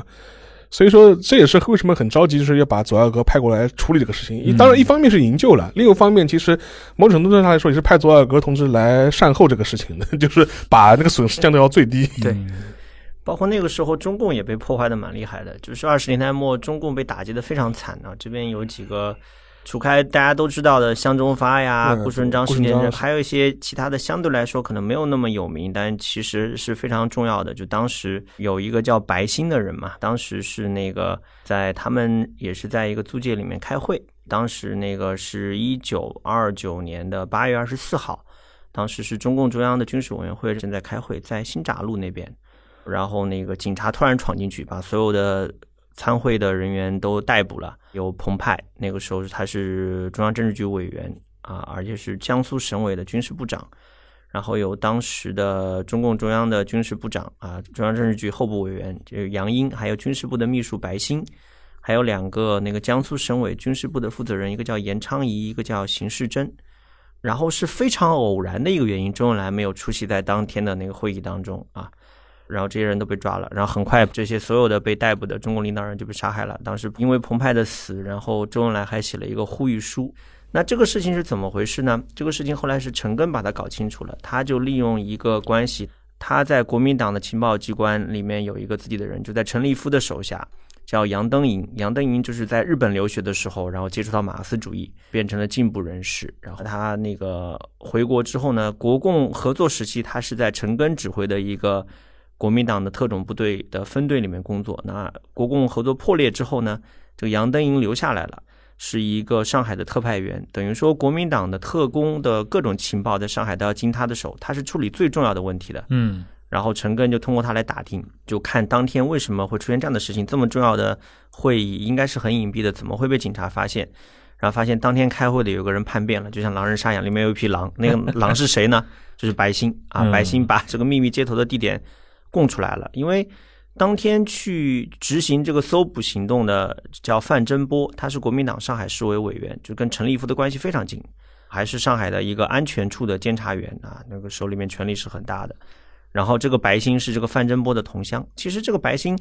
所以说这也是为什么很着急，就是要把左耀哥派过来处理这个事情。嗯当然，一方面是营救了，另一方面其实某种程度上来说，也是派左耀哥同志来善后这个事情的，[laughs] 就是把那个损失降到到最低。对嗯包括那个时候，中共也被破坏的蛮厉害的，就是二十年代末，中共被打击的非常惨啊。这边有几个，除开大家都知道的向忠发呀、嗯顾顺章顾顺章事件，还有一些其他的相对来说可能没有那么有名，但其实是非常重要的。就当时有一个叫白星的人嘛，当时是那个在他们也是在一个租界里面开会，当时那个是一九二九年的八月二十四号，当时是中共中央的军事委员会正在开会，在新闸路那边。然后那个警察突然闯进去，把所有的参会的人员都逮捕了。有彭湃，那个时候他是中央政治局委员啊，而且是江苏省委的军事部长。然后有当时的中共中央的军事部长啊，中央政治局候补委员就是杨英，还有军事部的秘书白兴，还有两个那个江苏省委军事部的负责人，一个叫严昌仪，一个叫邢世珍。然后是非常偶然的一个原因，周恩来没有出席在当天的那个会议当中啊。然后这些人都被抓了，然后很快这些所有的被逮捕的中国领导人就被杀害了。当时因为彭湃的死，然后周恩来还写了一个呼吁书。那这个事情是怎么回事呢？这个事情后来是陈赓把它搞清楚了，他就利用一个关系，他在国民党的情报机关里面有一个自己的人，就在陈立夫的手下，叫杨登营。杨登营就是在日本留学的时候，然后接触到马克思主义，变成了进步人士。然后他那个回国之后呢，国共合作时期，他是在陈赓指挥的一个。国民党的特种部队的分队里面工作。那国共合作破裂之后呢，这个杨登营留下来了，是一个上海的特派员。等于说，国民党的特工的各种情报在上海都要经他的手，他是处理最重要的问题的。嗯然后陈赓就通过他来打听，就看当天为什么会出现这样的事情，这么重要的会议应该是很隐蔽的，怎么会被警察发现？然后发现当天开会的有个人叛变了，就像狼人杀一样，里面有一匹狼，那个狼是谁呢？[laughs] 就是白星啊，嗯白星把这个秘密接头的地点。供出来了，因为当天去执行这个搜捕行动的叫范真波，他是国民党上海市委委员，就跟陈立夫的关系非常近，还是上海的一个安全处的监察员啊，那个手里面权力是很大的。然后这个白星是这个范真波的同乡，其实这个白星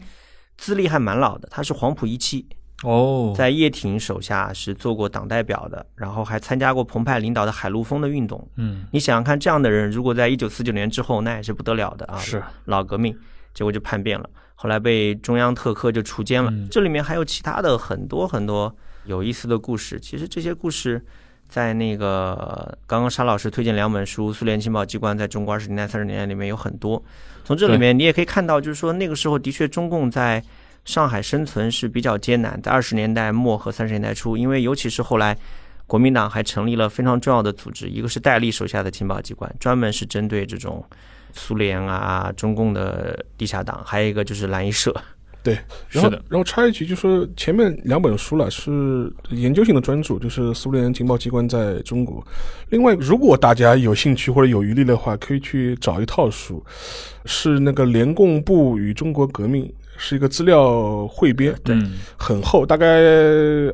资历还蛮老的，他是黄埔一期，哦，在叶挺手下是做过党代表的，然后还参加过彭湃领导的海陆丰的运动。嗯你想想看，这样的人如果在一九四九年之后，那也是不得了的啊！是老革命，结果就叛变了，后来被中央特科就除奸了。嗯这里面还有其他的很多很多有意思的故事。其实这些故事在那个刚刚沙老师推荐两本书《苏联情报机关在中国二十年代、三十年代》里面有很多。从这里面你也可以看到，就是说那个时候的确中共在上海生存是比较艰难，在二十年代末和三十年代初，因为尤其是后来。国民党还成立了非常重要的组织，一个是戴笠手下的情报机关，专门是针对这种苏联啊、中共的地下党；还有一个就是蓝衣社。对，然后是的然后插一句，就说前面两本书了是研究性的专著，就是苏联情报机关在中国。另外，如果大家有兴趣或者有余力的话，可以去找一套书，是那个联共部与中国革命，是一个资料汇编，对，很厚，大概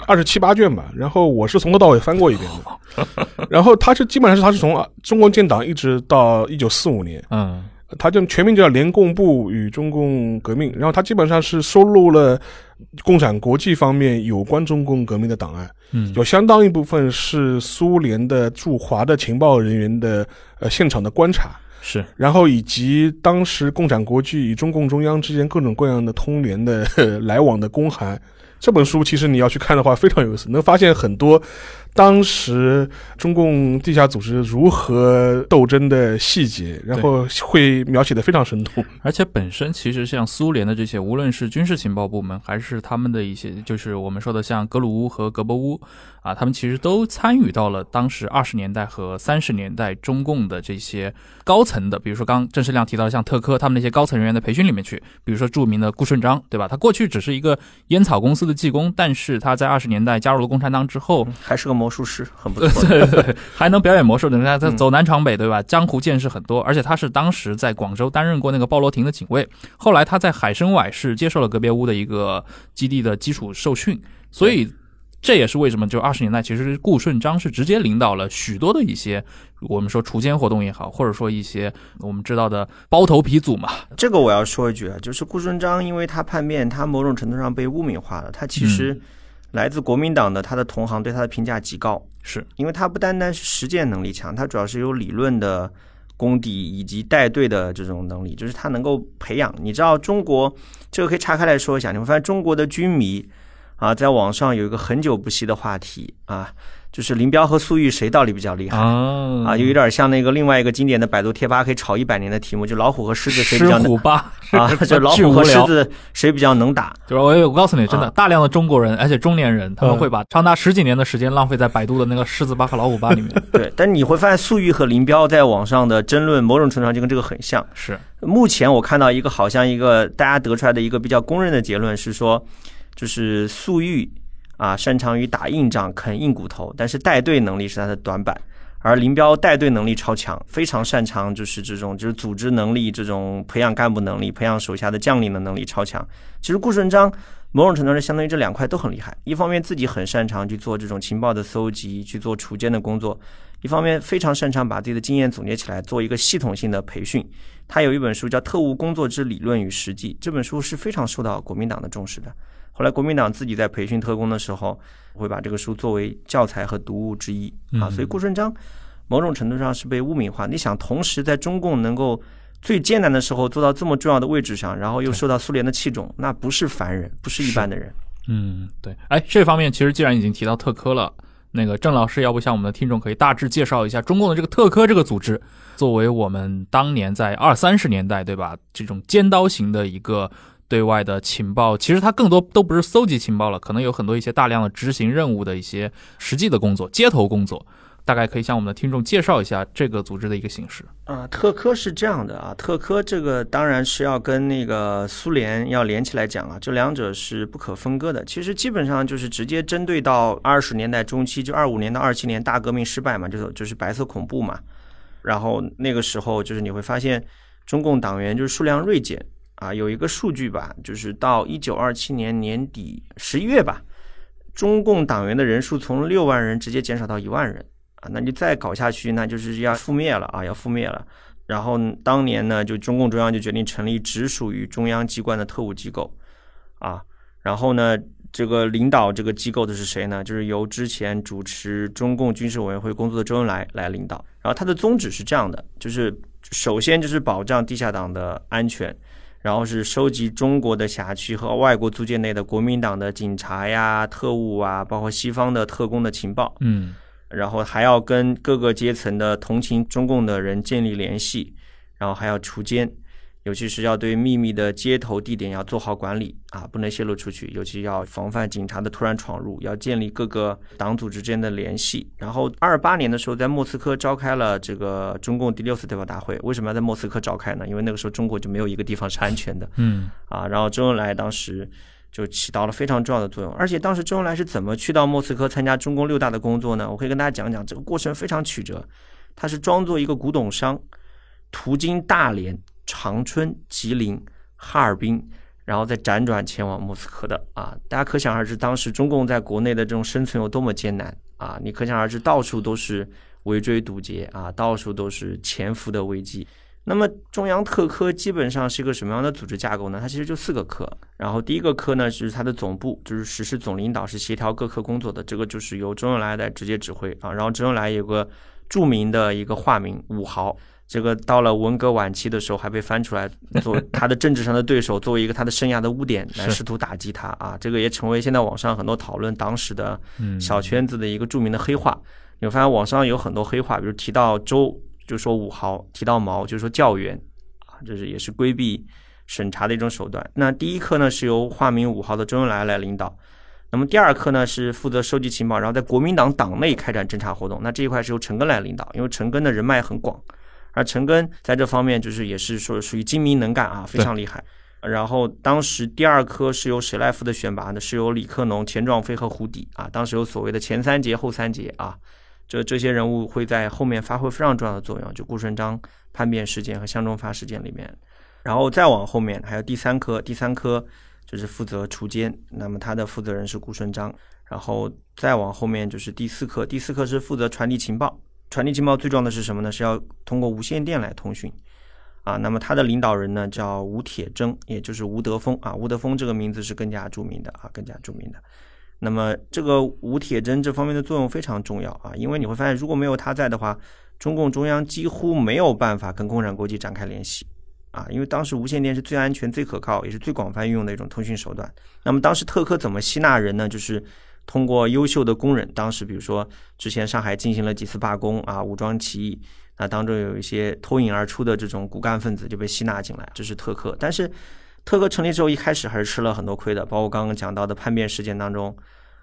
二十七八卷吧。然后我是从头到尾翻过一遍的。[laughs] 然后它是基本上是它是从中国建党一直到一九四五年，嗯。它就全名叫联共部与中共革命，然后它基本上是收录了共产国际方面有关中共革命的档案，嗯，有相当一部分是苏联的驻华的情报人员的呃现场的观察，是然后以及当时共产国际与中共中央之间各种各样的通联的 [laughs] 来往的公函。这本书其实你要去看的话非常有意思，能发现很多当时中共地下组织如何斗争的细节，然后会描写的非常生动。而且本身其实像苏联的这些，无论是军事情报部门，还是他们的一些，就是我们说的像格鲁乌和格博乌啊，他们其实都参与到了当时二十年代和三十年代中共的这些高层的，比如说刚郑世亮提到的像特科他们那些高层人员的培训里面去。比如说著名的顾顺章，对吧？他过去只是一个烟草公司的技工，但是他在二十年代加入了共产党之后，还是个魔术师，很不 [laughs] 错。对对对，还能表演魔术的人，他他嗯走南闯北，对吧？江湖见识很多，而且他是当时在广州担任过那个鲍罗廷的警卫，后来他在海参崴是接受了格别乌的一个基地的基础受训，所以这也是为什么就二十年代，其实顾顺章是直接领导了许多的一些我们说锄奸活动也好，或者说一些我们知道的包头皮组嘛。这个我要说一句啊，就是顾顺章，因为他叛变，他某种程度上被污名化了。他其实来自国民党的，他的同行对他的评价极高，是因为他不单单是实践能力强，他主要是有理论的功底以及带队的这种能力，就是他能够培养。你知道中国这个可以岔开来说一下，你会发现中国的军迷。啊，在网上有一个很久不息的话题啊，就是林彪和粟裕谁到底比较厉害啊？有一点像那个另外一个经典的百度贴吧可以炒一百年的题目，就老虎和狮子谁比较能吧？啊，就老虎和狮子谁比较能打？就是我我告诉你，真的大量的中国人，而且中年人，他们会把长达十几年的时间浪费在百度的那个狮子吧和老虎吧里面。对，但你会发现粟裕和林彪在网上的争论，某种程度上就跟这个很像。是，目前我看到一个好像一个大家得出来的一个比较公认的结论是说。就是粟裕啊，擅长于打硬仗、啃硬骨头，但是带队能力是他的短板。而林彪带队能力超强，非常擅长就是这种就是组织能力、这种培养干部能力、培养手下的将领的能力超强。其实顾顺章某种程度上相当于这两块都很厉害。一方面自己很擅长去做这种情报的搜集、去做锄奸的工作；一方面非常擅长把自己的经验总结起来，做一个系统性的培训。他有一本书叫《特务工作之理论与实际》，这本书是非常受到国民党的重视的。后来国民党自己在培训特工的时候，会把这个书作为教材和读物之一啊。所以顾顺章某种程度上是被污名化。你想，同时在中共能够最艰难的时候做到这么重要的位置上，然后又受到苏联的器重，那不是凡人，不是一般的人。嗯，对。哎，这方面其实既然已经提到特科了，那个郑老师要不向我们的听众可以大致介绍一下中共的这个特科这个组织，作为我们当年在二三十年代对吧这种尖刀型的一个。对外的情报，其实它更多都不是搜集情报了，可能有很多一些大量的执行任务的一些实际的工作，街头工作。大概可以向我们的听众介绍一下这个组织的一个形式。啊，特科是这样的啊，特科这个当然是要跟那个苏联要连起来讲啊，这两者是不可分割的。其实基本上就是直接针对到二十年代中期，就二五年到二七年大革命失败嘛，就是就是白色恐怖嘛。然后那个时候就是你会发现中共党员就是数量锐减。啊，有一个数据吧，就是到一九二七年年底十一月吧，中共党员的人数从六万人直接减少到一万人啊，那你再搞下去，那就是要覆灭了啊，要覆灭了。然后当年呢，就中共中央就决定成立直属于中央机关的特务机构啊，然后呢，这个领导这个机构的是谁呢？就是由之前主持中共军事委员会工作的周恩来来领导。然后他的宗旨是这样的，就是首先就是保障地下党的安全。然后是收集中国的辖区和外国租界内的国民党的警察呀、特务啊，包括西方的特工的情报。嗯，然后还要跟各个阶层的同情中共的人建立联系，然后还要除奸。尤其是要对秘密的接头地点要做好管理啊，不能泄露出去。尤其要防范警察的突然闯入，要建立各个党组织之间的联系。然后二八年的时候，在莫斯科召开了这个中共第六次代表大会。为什么要在莫斯科召开呢？因为那个时候中国就没有一个地方是安全的。嗯啊，然后周恩来当时就起到了非常重要的作用。而且当时周恩来是怎么去到莫斯科参加中共六大的工作呢？我可以跟大家讲讲，这个过程非常曲折。他是装作一个古董商，途经大连。长春、吉林、哈尔滨，然后再辗转前往莫斯科的啊，大家可想而知，当时中共在国内的这种生存有多么艰难啊！你可想而知，到处都是围追堵截啊，到处都是潜伏的危机。那么中央特科基本上是一个什么样的组织架构呢？它其实就四个科，然后第一个科呢是它的总部，就是实施总领导，是协调各科工作的，这个就是由周恩来来直接指挥啊。然后周恩来有个著名的一个化名五豪。这个到了文革晚期的时候，还被翻出来做 [laughs] 他的政治上的对手，作为一个他的生涯的污点来试图打击他啊！这个也成为现在网上很多讨论党史的小圈子的一个著名的黑话。你会发现网上有很多黑话，比如提到周就说五豪，提到毛就说教员啊，这是也是规避审查的一种手段。那第一课呢是由化名五豪的周恩来来领导，那么第二课呢是负责收集情报，然后在国民党党内开展侦查活动。那这一块是由陈赓来领导，因为陈赓的人脉很广。而陈赓在这方面就是也是说属于精明能干啊，非常厉害。然后当时第二科是由谁来负责选拔呢？是由李克农、钱壮飞和胡底啊。当时有所谓的前三节、后三节啊，这这些人物会在后面发挥非常重要的作用，就顾顺章叛变事件和向忠发事件里面。然后再往后面还有第三科，第三科就是负责锄奸。那么他的负责人是顾顺章，然后再往后面就是第四科，第四科是负责传递情报。传递情报最重要的是什么呢？是要通过无线电来通讯。啊，那么他的领导人呢叫吴铁铮，也就是吴德峰啊。吴德峰这个名字是更加著名的啊，更加著名的。那么这个吴铁铮这方面的作用非常重要啊，因为你会发现，如果没有他在的话，中共中央几乎没有办法跟共产国际展开联系啊。因为当时无线电是最安全、最可靠，也是最广泛运用的一种通讯手段。那么当时特科怎么吸纳人呢？就是通过优秀的工人，当时比如说之前上海进行了几次罢工啊，武装起义。那当中有一些脱颖而出的这种骨干分子就被吸纳进来，这是特科。但是，特科成立之后一开始还是吃了很多亏的，包括刚刚讲到的叛变事件当中，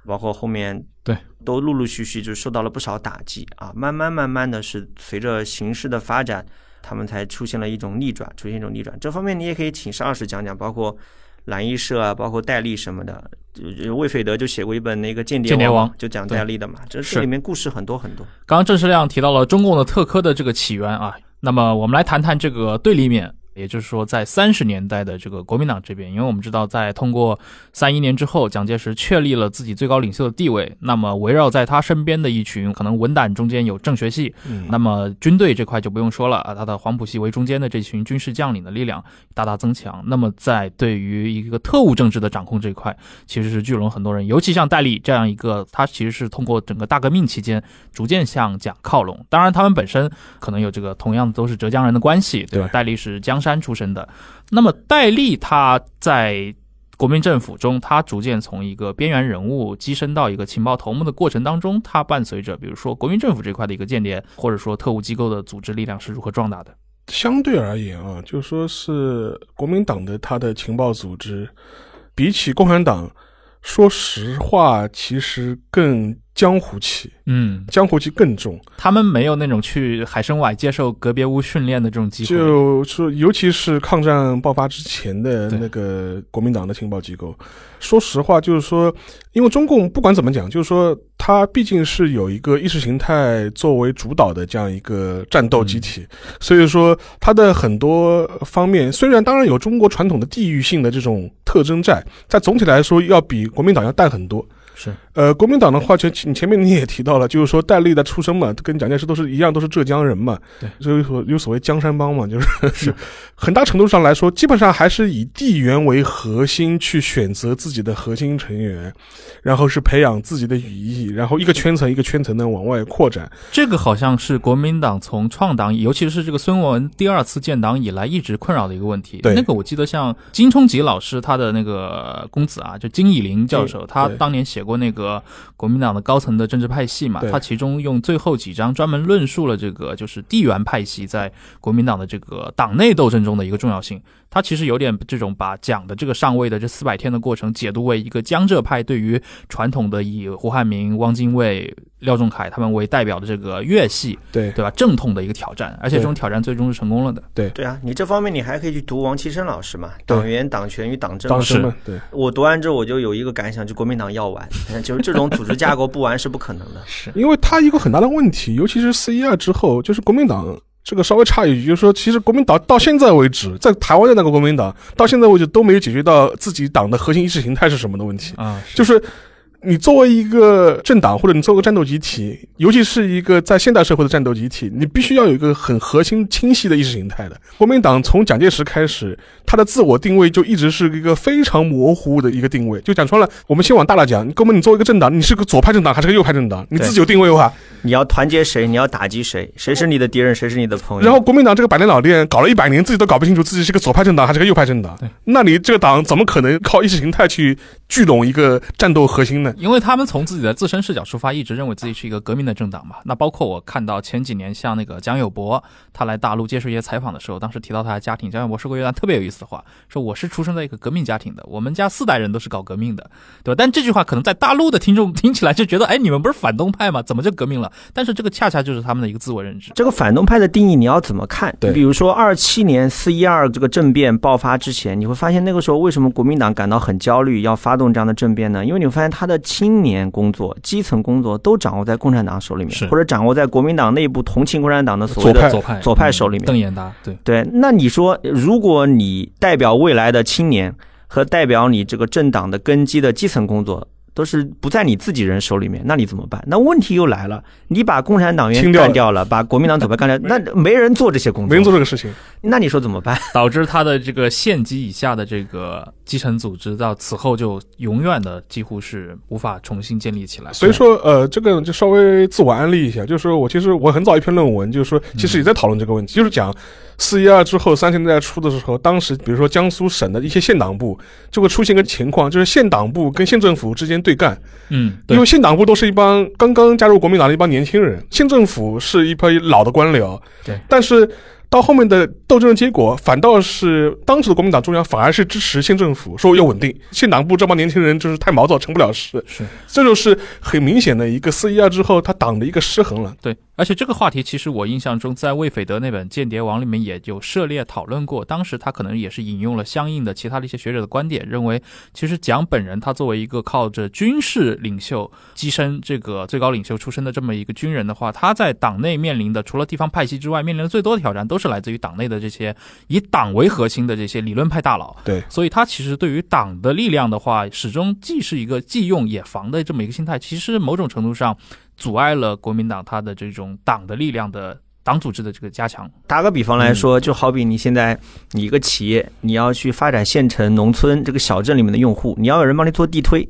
包括后面对都陆陆续续就受到了不少打击啊。慢慢慢慢的是随着形势的发展，他们才出现了一种逆转，出现一种逆转。这方面你也可以请邵老师讲讲，包括。蓝衣社啊，包括戴笠什么的，魏斐德就写过一本那个《间谍王》，就讲戴笠的嘛。这这里面故事很多很多。刚刚郑世亮提到了中共的特科的这个起源啊，那么我们来谈谈这个对立面。也就是说，在三十年代的这个国民党这边，因为我们知道，在通过三一年之后，蒋介石确立了自己最高领袖的地位，那么围绕在他身边的一群可能文胆中间有政学系，那么军队这块就不用说了啊，他的黄埔系为中间的这群军事将领的力量大大增强。那么在对于一个特务政治的掌控这一块，其实是聚拢很多人，尤其像戴笠这样一个，他其实是通过整个大革命期间逐渐向蒋靠拢。当然，他们本身可能有这个同样都是浙江人的关系，对吧？戴笠是江。山山出身的，那么戴笠他在国民政府中，他逐渐从一个边缘人物跻身到一个情报头目的过程当中，他伴随着比如说国民政府这块的一个间谍，或者说特务机构的组织力量是如何壮大的？相对而言啊，就说是国民党的他的情报组织，比起共产党，说实话，其实更。江湖气，嗯，江湖气更重。他们没有那种去海参崴接受隔别屋训练的这种机会。就是，尤其是抗战爆发之前的那个国民党的情报机构，说实话，就是说，因为中共不管怎么讲，就是说，它毕竟是有一个意识形态作为主导的这样一个战斗集体，所以说它的很多方面，虽然当然有中国传统的地域性的这种特征在，但总体来说要比国民党要淡很多。是，呃，国民党的话，就你前面你也提到了，就是说戴笠的出身嘛，跟蒋介石都是一样，都是浙江人嘛，对，所以说有所谓江山帮嘛，[laughs] 就是是很大程度上来说，基本上还是以地缘为核心去选择自己的核心成员，然后是培养自己的羽翼，然后一个圈层一个圈层的往外扩展。这个好像是国民党从创党，尤其是这个孙文第二次建党以来一直困扰的一个问题。对，那个我记得像金冲吉老师他的那个公子啊，就金以林教授，他当年写。过那个国民党的高层的政治派系嘛，他其中用最后几章专门论述了这个就是地缘派系在国民党的这个党内斗争中的一个重要性。他其实有点这种把讲的这个上位的这四百天的过程解读为一个江浙派对于传统的以胡汉民、汪精卫、廖仲恺他们为代表的这个粤系，对对吧？正统的一个挑战，而且这种挑战最终是成功了的。对对啊，你这方面你还可以去读王岐山老师嘛，《党员党权与党争》。当时对，我读完之后我就有一个感想，就国民党要完，[laughs] 就是这种组织架构不完是不可能的。[laughs] 是因为他一个很大的问题，尤其是四一二之后，就是国民党。这个稍微差一句，就是说，其实国民党到现在为止，在台湾的那个国民党，到现在为止都没有解决到自己党的核心意识形态是什么的问题啊，就是。你作为一个政党，或者你作为战斗集体，尤其是一个在现代社会的战斗集体，你必须要有一个很核心、清晰的意识形态的。国民党从蒋介石开始，他的自我定位就一直是一个非常模糊的一个定位。就讲穿了，我们先往大了讲，哥们，你作为一个政党，你是个左派政党还是个右派政党？你自己有定位的话，你要团结谁？你要打击谁？谁是你的敌人？谁是你的朋友？然后国民党这个百年老店搞了一百年，自己都搞不清楚自己是个左派政党还是个右派政党。那你这个党怎么可能靠意识形态去聚拢一个战斗核心呢？因为他们从自己的自身视角出发，一直认为自己是一个革命的政党嘛。那包括我看到前几年像那个蒋友柏，他来大陆接受一些采访的时候，当时提到他的家庭，蒋友柏说过一段特别有意思的话，说我是出生在一个革命家庭的，我们家四代人都是搞革命的，对吧？但这句话可能在大陆的听众听起来就觉得，哎，你们不是反动派吗？怎么就革命了？但是这个恰恰就是他们的一个自我认知。这个反动派的定义你要怎么看？对，比如说二七年四一二这个政变爆发之前，你会发现那个时候为什么国民党感到很焦虑，要发动这样的政变呢？因为你会发现他的青年。工作基层工作都掌握在共产党手里面，或者掌握在国民党内部同情共产党的所谓的左派左派手里面。邓演达，对对。那你说，如果你代表未来的青年，和代表你这个政党的根基的基层工作。都是不在你自己人手里面，那你怎么办？那问题又来了，你把共产党员清掉了干掉了，把国民党左派干掉，[laughs] 那没人做这些工作，没人做这个事情。那你说怎么办？[laughs] 导致他的这个县级以下的这个基层组织到此后就永远的几乎是无法重新建立起来。所以说，呃，这个就稍微自我安利一下，就是说我其实我很早一篇论文，就是说其实也在讨论这个问题，就是讲四一二之后三十年代初的时候，当时比如说江苏省的一些县党部就会出现一个情况，就是县党部跟县政府之间对干，嗯，因为新党部都是一帮刚刚加入国民党的一帮年轻人，县政府是一批老的官僚。对，但是到后面的斗争的结果，反倒是当时的国民党中央反而是支持县政府，说要稳定。县党部这帮年轻人就是太毛躁，成不了事。是这就是很明显的一个四一二之后他党的一个失衡了。对，而且这个话题其实我印象中在魏斐德那本《间谍王》里面也有涉猎讨论过，当时他可能也是引用了相应的其他的一些学者的观点，认为其实蒋本人他作为一个靠着军事领袖跻身这个最高领袖出身的这么一个军人的话，他在党内面临的除了地方派系之外，面临的最多的挑战都是来自于党内的这些以党为核心的这些理论派大佬。对，所以他其实对于党的力量的话，始终既是一个既用也防的这么一个心态，其实某种程度上阻碍了国民党它的这种党的力量的党组织的这个加强。打个比方来嗯说，就好比你现在你一个企业，你要去发展县城、农村这个小镇里面的用户，你要有人帮你做地推，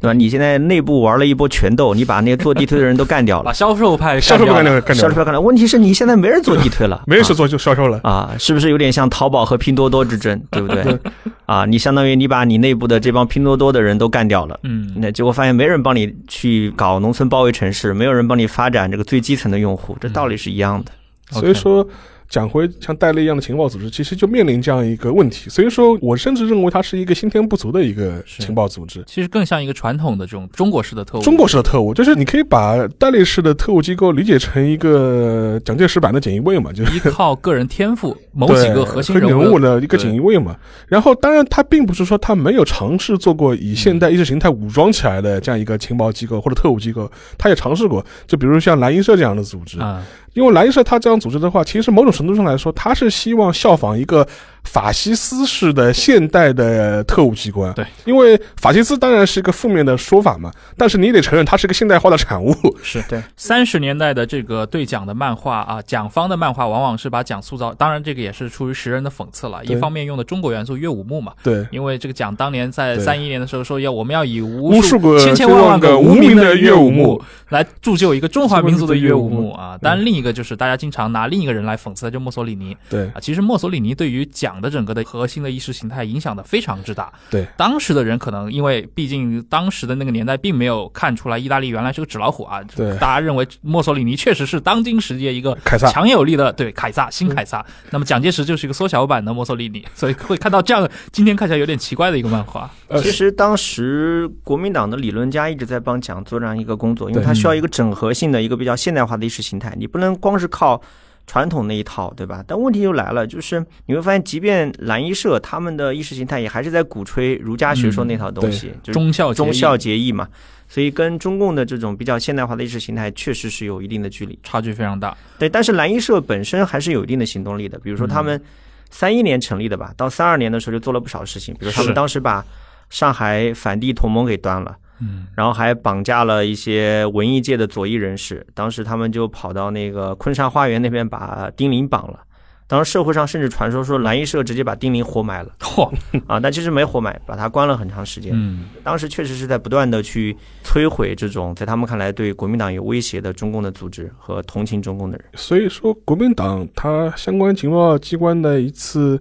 对吧？你现在内部玩了一波拳斗，你把那些做地推的人都干掉 [laughs] 把了，销售派销售派干干掉了掉干掉，销售票干掉。问题是你现在没人做地推了，[laughs] 没人去做就销售了。啊，是不是有点像淘宝和拼多多之争，对不对？啊，你相当于你把你内部的这帮拼多多的人都干掉了。嗯，那结果发现没人帮你去搞农村包围城市，没有人帮你发展这个最基层的用户，这道理是一样的。所以说，讲回像戴笠一样的情报组织，其实就面临这样一个问题。所以说我甚至认为它是一个先天不足的一个情报组织。其实更像一个传统的这种中国式的特务。中国式的特务，就是你可以把戴笠式的特务机构理解成一个蒋介石版的锦衣卫嘛，就是依靠个人天赋，[laughs] 某几个核心人物物的一个锦衣卫嘛。然后，当然他并不是说他没有尝试做过以现代意识形态武装起来的这样一个情报机构或者特务机构，他也尝试过。就比如像蓝衣社这样的组织，啊，因为蓝衣社它这样组织的话，其实某种程度上来说，他是希望效仿一个法西斯式的现代的特务机关。对，因为法西斯当然是一个负面的说法嘛，但是你得承认它是个现代化的产物。是对三十年代的这个对蒋的漫画啊，蒋方的漫画往往是把蒋塑造，当然这个也是出于时人的讽刺了。一方面用的中国元素岳武穆嘛，对，因为这个蒋当年在对三一年的时候说要我们要以无无数个千千万万个无名的乐舞幕幕，来铸就一个中华民族的岳武穆啊。嗯当然，另一个就是大家经常拿另一个人来讽刺，就墨索里尼对啊。其实墨索里尼对于蒋的整个的核心的意识形态影响的非常之大。对，当时的人可能因为毕竟当时的那个年代并没有看出来意大利原来是个纸老虎啊，对。大家认为墨索里尼确实是当今世界一个凯撒。强有力的对凯撒新凯撒。那么蒋介石就是一个缩小版的墨索里尼，所以会看到这样今天看起来有点奇怪的一个漫画。呃其实当时国民党的理论家一直在帮蒋做这样一个工作，因为他需要一个整合性的一个比较现代化的意识形态，你不能光是靠传统那一套，对吧？但问题又来了，就是你会发现，即便蓝衣社他们的意识形态也还是在鼓吹儒家学说那套东西，就是忠孝忠孝节义嘛，所以跟中共的这种比较现代化的意识形态确实是有一定的距离。差距非常大。对，但是蓝衣社本身还是有一定的行动力的，比如说他们三一年成立的吧，到三二年的时候就做了不少事情，比如他们当时把上海反帝同盟给端了。嗯，然后还绑架了一些文艺界的左翼人士，当时他们就跑到那个昆山花园那边把丁玲绑了。当时社会上甚至传说说蓝衣社直接把丁玲活埋了嚯，啊，但其实没活埋，把他关了很长时间。嗯，当时确实是在不断的去摧毁这种在他们看来对国民党有威胁的中共的组织和同情中共的人。所以说，国民党它相关情报机关的一次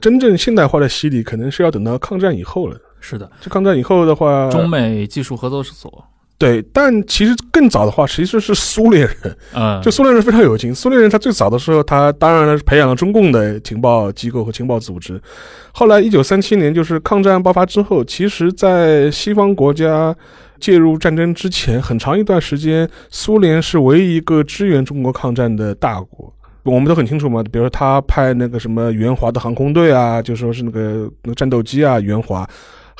真正现代化的洗礼，可能是要等到抗战以后了。是的，就抗战以后的话，中美技术合作所，对，但其实更早的话，其实是苏联人。嗯，就苏联人非常有劲，苏联人他最早的时候，他当然是培养了中共的情报机构和情报组织。后来，一九三七年就是抗战爆发之后，其实，在西方国家介入战争之前，很长一段时间，苏联是唯一一个支援中国抗战的大国。我们都很清楚嘛，比如说他派那个什么援华的航空队啊，就说是那个那个战斗机啊，援华。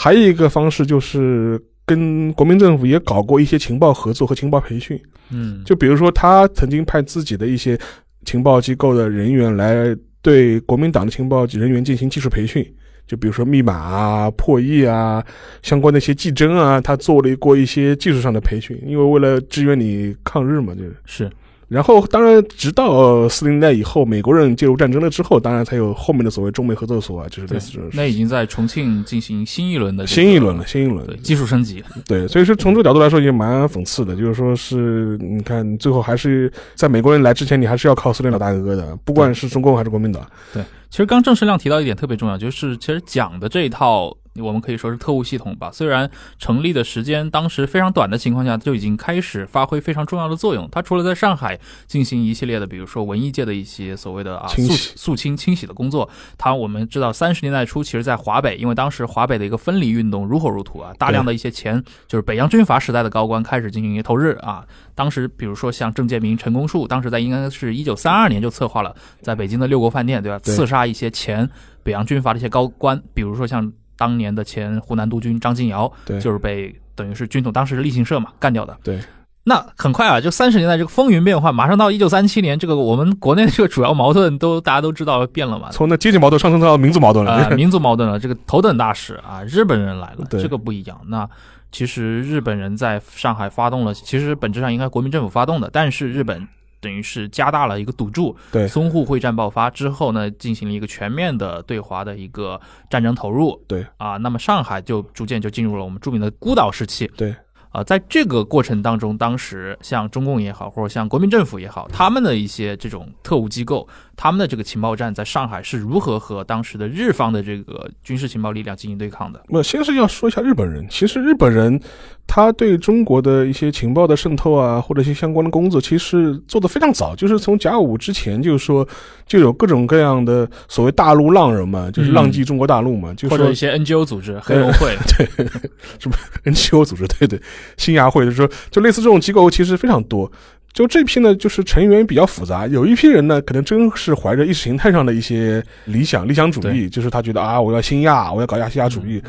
还有一个方式就是跟国民政府也搞过一些情报合作和情报培训。嗯，就比如说，他曾经派自己的一些情报机构的人员来对国民党的情报人员进行技术培训，就比如说密码啊、破译啊、相关的一些技侦啊，他做了过一些技术上的培训，因为为了支援你抗日嘛，就是。是然后，当然，直到四零年代以后，美国人介入战争了之后，当然才有后面的所谓中美合作所啊，就是类似这种那已经在重庆进行新一轮的这个新一轮了，新一轮对技术升级。对，所以说从这个角度来说也蛮讽刺的，就是说是你看最后还是在美国人来之前，你还是要靠苏联老大哥的，不管是中共还是国民党。对其实刚郑世亮提到一点特别重要，就是其实讲的这一套，我们可以说是特务系统吧。虽然成立的时间当时非常短的情况下，就已经开始发挥非常重要的作用。它除了在上海进行一系列的，比如说文艺界的一些所谓的啊肃肃清清洗的工作，它我们知道三十年代初，其实在华北，因为当时华北的一个分离运动如火如荼啊，大量的一些前就是北洋军阀时代的高官开始进行一些投日啊。当时比如说像郑介民、陈公树，当时在应该是一九三二年就策划了在北京的六国饭店，对吧？刺杀一些前北洋军阀的一些高官，比如说像当年的前湖南督军张敬尧，对就是被等于是军统当时是立信社嘛干掉的。对，那很快啊，就三十年代这个风云变幻，马上到一九三七年，这个我们国内的这个主要矛盾都大家都知道变了嘛。从那阶级矛盾上升到民族矛盾了。啊，民族矛盾了，这个头等大事啊，日本人来了，对这个不一样。那其实日本人在上海发动了，其实本质上应该国民政府发动的，但是日本等于是加大了一个赌注。对淞沪会战爆发之后呢，进行了一个全面的对华的一个战争投入。对啊，那么上海就逐渐就进入了我们著名的孤岛时期。对啊，在这个过程当中，当时像中共也好，或者像国民政府也好，他们的一些这种特务机构，他们的这个情报站在上海是如何和当时的日方的这个军事情报力量进行对抗的？那先是要说一下日本人，其实日本人他对中国的一些情报的渗透啊，或者一些相关的工作，其实做得非常早，就是从甲午之前，就是说就有各种各样的所谓大陆浪人嘛，就是浪迹中国大陆嘛，就是说或者一些 NGO 组织，黑龙会，[laughs] 对，[laughs] 什么 NGO 组织，对对，新亚会，就是说，就类似这种机构其实非常多。就这批呢，就是成员比较复杂，有一批人呢，可能真是怀着意识形态上的一些理想、理想主义，就是他觉得啊，我要新亚，我要搞亚细亚主义。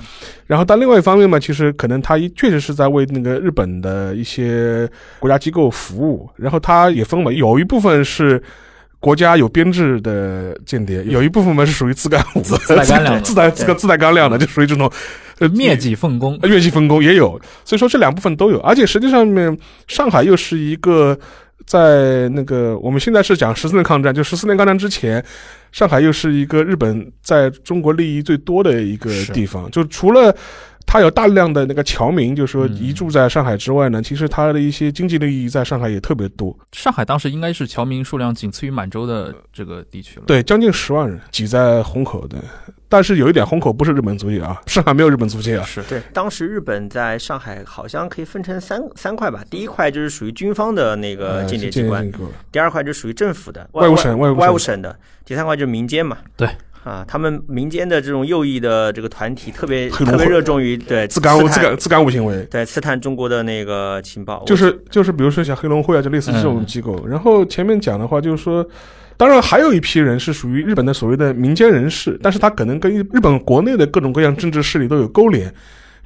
然后，但另外一方面嘛，其实可能他确实是在为那个日本的一些国家机构服务。然后他也分为，有一部分是。国家有编制的间谍，有一部分嘛是属于自干五、自带干粮的 [laughs] 自带自自带干粮的，就属于这种呃灭迹奉公。越级奉公也有，所以说这两部分都有，而且实际上面上海又是一个在那个我们现在是讲十四年抗战，就十四年抗战之前，上海又是一个日本在中国利益最多的一个地方，就除了。它有大量的那个侨民，就是说嗯移住在上海之外呢，其实它的一些经济利益在上海也特别多，上海当时应该是侨民数量仅次于满洲的这个地区了。对，将近十万人挤在虹口的。但是有一点，虹口不是日本租界啊，[laughs] 上海没有日本租界啊。是对，当时日本在上海好像可以分成三三块吧，第一块就是属于军方的那个呃间谍机关，第二块就属于政府的外务省外务省外务省的，第三块就是民间嘛。对。啊，他们民间的这种右翼的这个团体特别特别热衷于对自干务、刺探自干自干务行为，对刺探中国的那个情报，就是就是，比如说像黑龙会啊，就类似这种机构。然后前面讲的话，就是说，当然还有一批人是属于日本的所谓的民间人士，但是他可能跟日本国内的各种各样政治势力都有勾连。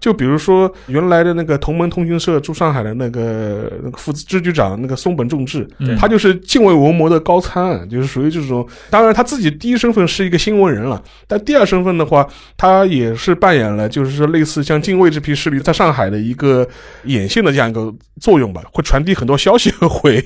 就比如说原来的那个同盟通讯社驻上海的那个那个副支局长那个松本重治，嗯他就是近卫文磨的高参，就是属于这种。当然他自己第一身份是一个新闻人了，但第二身份的话，他也是扮演了就是说类似像近卫这批势力在上海的一个眼线的这样一个作用吧，会传递很多消息回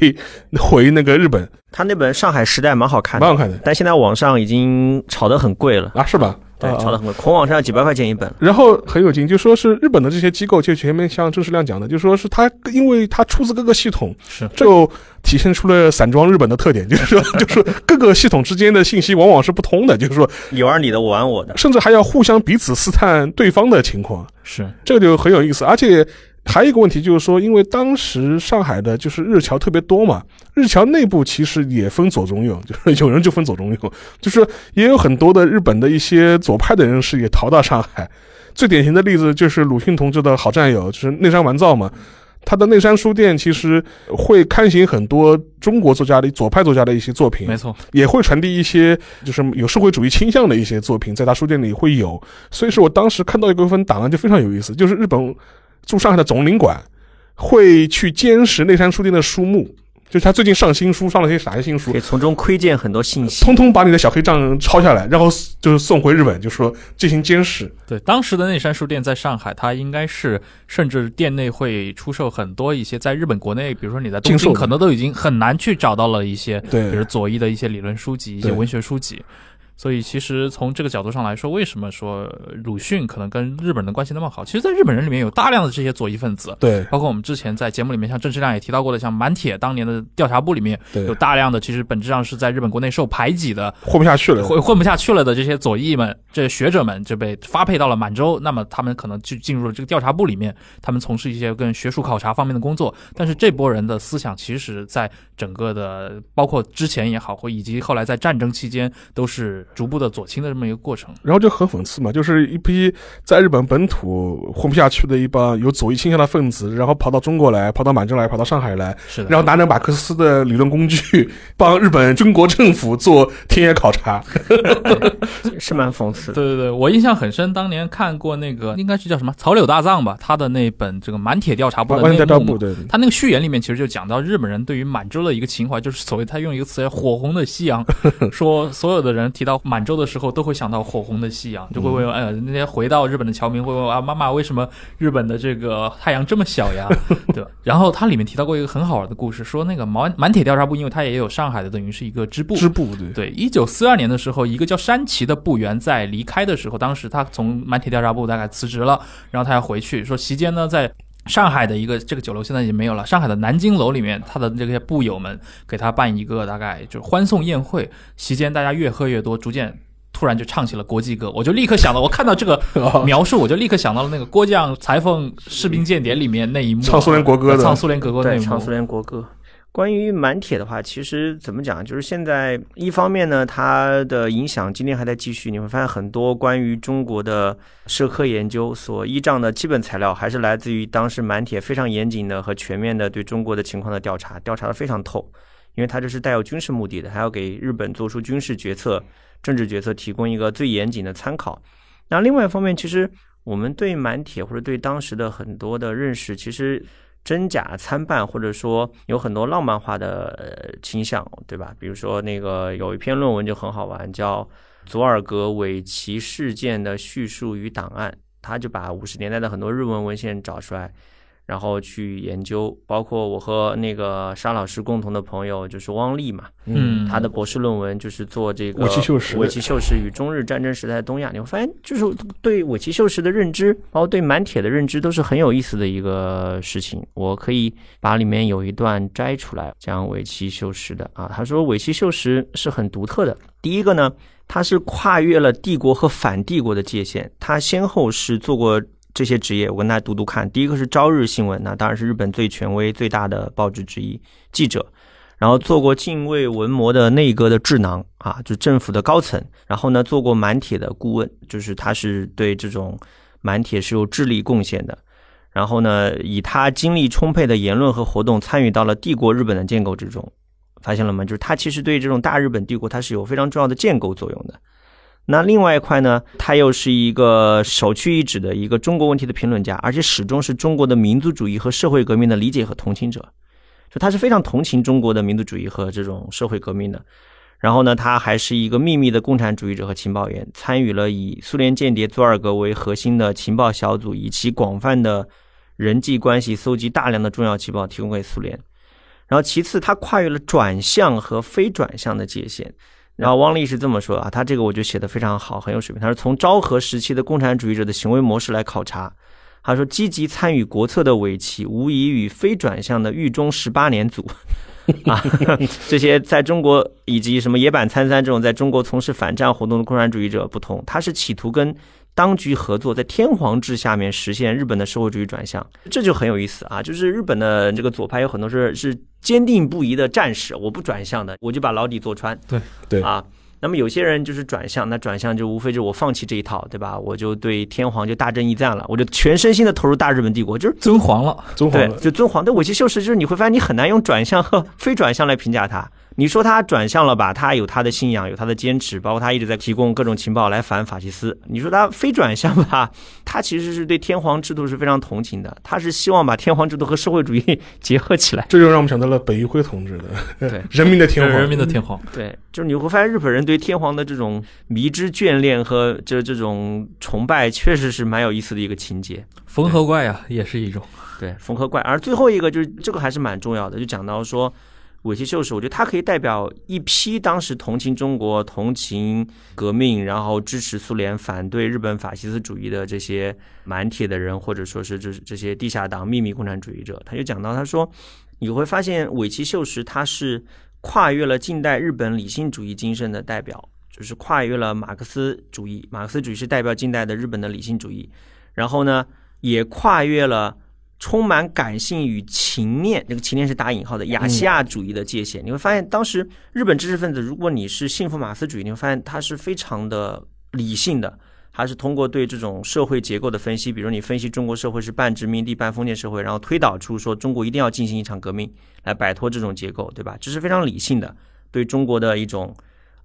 回那个日本，他那本《上海时代》蛮好看的，蛮好看的但现在网上已经炒得很贵了，啊，是吧？对，啊炒得很贵，孔网上要几百块钱一本。然后很有劲，就说是日本的这些机构，就前面像郑世亮讲的，就说是他因为他出自各个系统，是就体现出了散装日本的特点，[laughs] 就是说，就是各个系统之间的信息往往是不通的，就是说，你玩你的，我玩我的。甚至还要互相彼此试探对方的情况，是这个就很有意思。而且还有一个问题就是说，因为当时上海的就是日侨特别多嘛，日侨内部其实也分左中右，[laughs] 就是有人就分左中右，就是也有很多的日本的一些左派的人士也逃到上海。最典型的例子就是鲁迅同志的好战友，就是内山完造嘛。他的内山书店其实会刊行很多中国作家的左派作家的一些作品，没错，也会传递一些就是有社会主义倾向的一些作品，在他书店里会有。所以说我当时看到一部分档案就非常有意思，就是日本驻上海的总领馆会去监视内山书店的书目。就是他最近上新书，上了些啥新书可以，从中窥见很多信息。通通把你的小黑账抄下来，然后就是送回日本，就说进行监视。对，当时的内山书店在上海，它应该是甚至店内会出售很多一些在日本国内，比如说你在东京可能都已经很难去找到了一些，对比如左翼的一些理论书籍、一些文学书籍。所以，其实从这个角度上来说，为什么说呃鲁迅可能跟日本人的关系那么好？其实，在日本人里面有大量的这些左翼分子，对包括我们之前在节目里面，像郑世亮也提到过的，像满铁当年的调查部里面对有，大量的其实本质上是在日本国内受排挤的，混不下去了。混混不下去了的这些左翼们，这些学者们就被发配到了满洲，那么他们可能就进入了这个调查部里面，他们从事一些跟学术考察方面的工作。但是这波人的思想，其实在整个的，包括之前也好，或以及后来在战争期间，都是逐步的左倾的这么一个过程。然后就很讽刺嘛，就是一批在日本本土混不下去的一帮有左翼倾向的分子，然后跑到中国来，跑到满洲来，跑到上海来，是的，然后拿着马克思的理论工具，帮日本中国政府做田野考察。[laughs] 是蛮讽刺的。对对对，我印象很深，当年看过那个应该是叫什么草柳大藏吧，他的那本这个满铁调查部的内幕调部对，他那个序言里面其实就讲到日本人对于满洲的一个情怀，就是所谓他用一个词叫“火红的夕阳”，[laughs] 说所有的人提到满洲的时候都会想到火红的夕阳，就会问，哎呀，[laughs] 那些回到日本的侨民会问啊，妈妈为什么日本的这个太阳这么小呀？[laughs] 对吧？然后它里面提到过一个很好玩的故事，说那个满满铁调查部，因为它也有上海的，等于是一个支部，支部对对，一九四二年的时候，一个叫山崎的部员在离开的时候，当时他从满铁调查部大概辞职了，然后他要回去，说席间呢在。上海的一个这个酒楼现在已经没有了。上海的南京楼里面，他的这些部友们给他办一个大概就是欢送宴会，席间大家越喝越多，逐渐突然就唱起了国际歌。我就立刻想到，我看到这个 [laughs] 描述，我就立刻想到了那个郭将裁缝士兵间谍里面那一幕，[laughs] 唱苏联国歌的唱苏联国歌那，一幕唱苏。联国歌。关于满铁的话，其实怎么讲，就是现在一方面呢，它的影响今天还在继续。你会发现很多关于中国的社科研究所依仗的基本材料，还是来自于当时满铁非常严谨的和全面的对中国的情况的调查，调查的非常透。因为它这是带有军事目的的，还要给日本做出军事决策、政治决策提供一个最严谨的参考。那另外一方面，其实我们对满铁或者对当时的很多的认识，其实真假参半，或者说有很多浪漫化的倾向，对吧？比如说那个有一篇论文就很好玩，叫《佐尔格尾崎事件的叙述与档案》，他就把五十年代的很多日文文献找出来。然后去研究，包括我和那个沙老师共同的朋友就是汪丽嘛，嗯，他的博士论文就是做这个尾崎秀实尾崎秀实与中日战争时代的东亚。你会发现，就是对尾崎秀实的认知，包括对满铁的认知，都是很有意思的一个事情。我可以把里面有一段摘出来讲尾崎秀实的啊。他说尾崎秀实是很独特的。第一个呢，他是跨越了帝国和反帝国的界限，他先后是做过。这些职业，我跟大家读读看。第一个是朝日新闻，那当然是日本最权威、最大的报纸之一，记者。然后做过近卫文磨的内阁的智囊啊，就政府的高层。然后呢，做过满铁的顾问，就是他是对这种满铁是有智力贡献的。然后呢，以他精力充沛的言论和活动，参与到了帝国日本的建构之中。发现了吗？就是他其实对这种大日本帝国，它是有非常重要的建构作用的。那另外一块呢，他又是一个首屈一指的一个中国问题的评论家，而且始终是中国的民族主义和社会革命的理解和同情者。就他是非常同情中国的民族主义和这种社会革命的。然后呢，他还是一个秘密的共产主义者和情报员，参与了以苏联间谍佐尔格为核心的情报小组，以其广泛的人际关系搜集大量的重要情报，提供给苏联。然后其次，他跨越了转向和非转向的界限。然后汪丽是这么说啊，他这个我觉得写的非常好，很有水平。他说从昭和时期的共产主义者的行为模式来考察，他说积极参与国策的尾崎，无疑与非转向的狱中十八年组 [laughs] 啊，[laughs] 这些在中国以及什么野坂参三这种在中国从事反战活动的共产主义者不同，他是企图跟当局合作，在天皇制下面实现日本的社会主义转向，这就很有意思啊！就是日本的这个左派有很多是是坚定不移的战士，我不转向的，我就把牢底坐穿。对对啊。那么有些人就是转向，那转向就无非就是我放弃这一套，对吧？我就对天皇就大征一战了，我就全身心的投入大日本帝国，就是尊皇了。尊皇对，就尊皇。对尾崎秀实，就是你会发现你很难用转向和非转向来评价他你说他转向了吧？他有他的信仰，有他的坚持，包括他一直在提供各种情报来反法西斯。你说他非转向吧？他其实是对天皇制度是非常同情的，他是希望把天皇制度和社会主义结合起来。这就让我们想到了北一辉同志的对人民的天皇，人民的天皇。对，就是你会发现日本人对天皇的这种迷之眷恋和这这种崇拜，确实是蛮有意思的一个情节。缝合怪啊，也是一种。对，缝合怪。而最后一个就是这个还是蛮重要的，就讲到说。尾崎秀士，我觉得他可以代表一批当时同情中国、同情革命，然后支持苏联、反对日本法西斯主义的这些满铁的人，或者说是这这些地下党、秘密共产主义者。他就讲到，他说你会发现尾崎秀士他是跨越了近代日本理性主义精神的代表，就是跨越了马克思主义。马克思主义是代表近代的日本的理性主义，然后呢，也跨越了。充满感性与情念，这个情念是打引号的亚细亚主义的界限。你会发现，当时日本知识分子，如果你是信奉马克思主义，你会发现他是非常的理性的，他是通过对这种社会结构的分析，比如你分析中国社会是半殖民地半封建社会，然后推导出说中国一定要进行一场革命来摆脱这种结构，对吧？这是非常理性的对中国的一种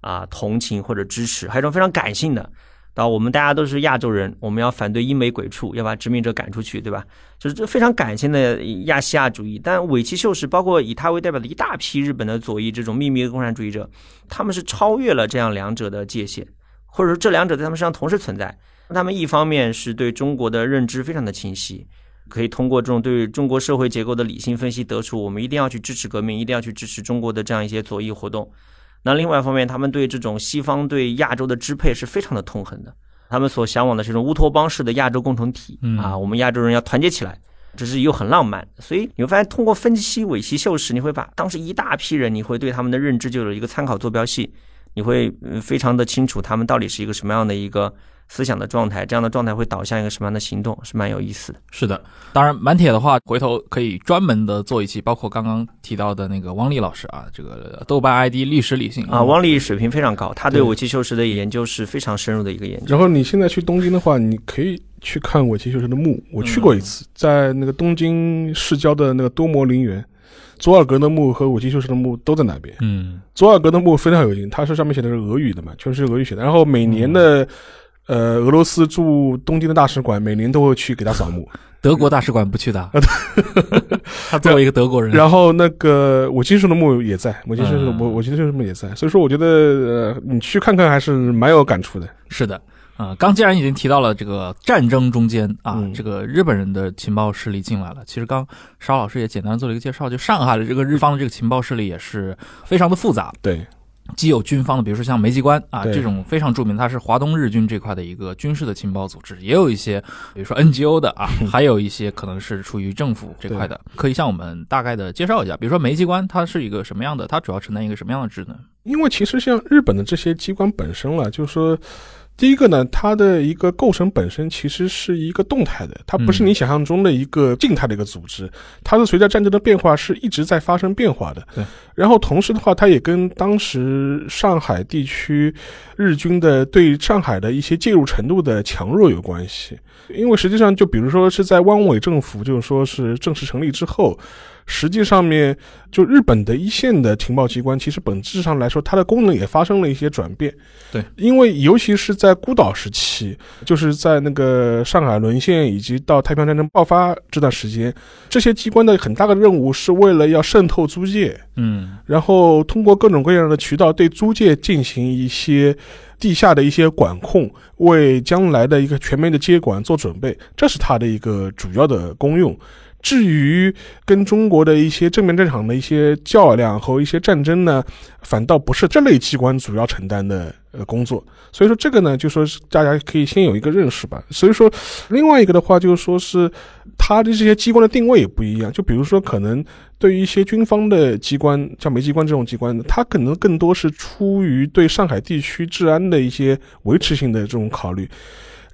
啊同情或者支持，还有一种非常感性的。到我们大家都是亚洲人，我们要反对英美鬼畜，要把殖民者赶出去，对吧？就是这非常感性的亚细亚主义。但尾崎秀士，包括以他为代表的一大批日本的左翼这种秘密的共产主义者，他们是超越了这样两者的界限，或者说这两者在他们身上同时存在。他们一方面是对中国的认知非常的清晰，可以通过这种对中国社会结构的理性分析，得出我们一定要去支持革命，一定要去支持中国的这样一些左翼活动。那另外一方面，他们对这种西方对亚洲的支配是非常的痛恨的。他们所向往的是这种乌托邦式的亚洲共同体啊，我们亚洲人要团结起来，只是又很浪漫。所以你会发现，通过分析尾崎秀时，你会把当时一大批人，你会对他们的认知就有一个参考坐标系，你会非常的清楚他们到底是一个什么样的一个。思想的状态，这样的状态会导向一个什么样的行动，是蛮有意思的。是的，当然满铁的话，回头可以专门的做一期，包括刚刚提到的那个汪丽老师啊，这个豆瓣 ID 历史理性啊，汪丽水平非常高，他对尾崎秀士的研究是非常深入的一个研究。然后你现在去东京的话，你可以去看尾崎秀士的墓，我去过一次，在那个东京市郊的那个多摩陵园，佐尔格的墓和武器修士的墓都在那边。嗯，佐尔格的墓非常有名，它是上面写的是俄语的嘛，全是俄语写的。然后每年的。呃，俄罗斯驻东京的大使馆每年都会去给他扫墓。[laughs] 德国大使馆不去的，[laughs] 他作为一个德国人。然后那个我金叔的墓也在，我金叔的我我金叔的墓也在。所以说，我觉得呃，你去看看还是蛮有感触的。是的，啊，刚既然已经提到了这个战争中间啊，这个日本人的情报势力进来了。其实刚邵老师也简单做了一个介绍，就上海的这个日方的这个情报势力也是非常的复杂。对。既有军方的，比如说像梅机关啊这种非常著名，它是华东日军这块的一个军事的情报组织，也有一些，比如说 NGO 的啊，[laughs] 还有一些可能是出于政府这块的，可以向我们大概的介绍一下。比如说梅机关，它是一个什么样的？它主要承担一个什么样的职能？因为其实像日本的这些机关本身啊，就是说。第一个呢，它的一个构成本身其实是一个动态的，它不是你想象中的一个静态的一个组织，它是随着战争的变化是一直在发生变化的。对，然后同时的话，它也跟当时上海地区日军的对上海的一些介入程度的强弱有关系。因为实际上，就比如说是在汪伪政府就是说是正式成立之后。实际上面，就日本的一线的情报机关，其实本质上来说，它的功能也发生了一些转变。对，因为尤其是在孤岛时期，就是在那个上海沦陷以及到太平洋战争爆发这段时间，这些机关的很大的任务是为了要渗透租界，嗯，然后通过各种各样的渠道对租界进行一些地下的一些管控，为将来的一个全面的接管做准备，这是它的一个主要的功用。至于跟中国的一些正面战场的一些较量和一些战争呢，反倒不是这类机关主要承担的呃工作。所以说这个呢，就说是大家可以先有一个认识吧。所以说，另外一个的话就是说是它的这些机关的定位也不一样。就比如说，可能对于一些军方的机关，像煤机关这种机关，它可能更多是出于对上海地区治安的一些维持性的这种考虑。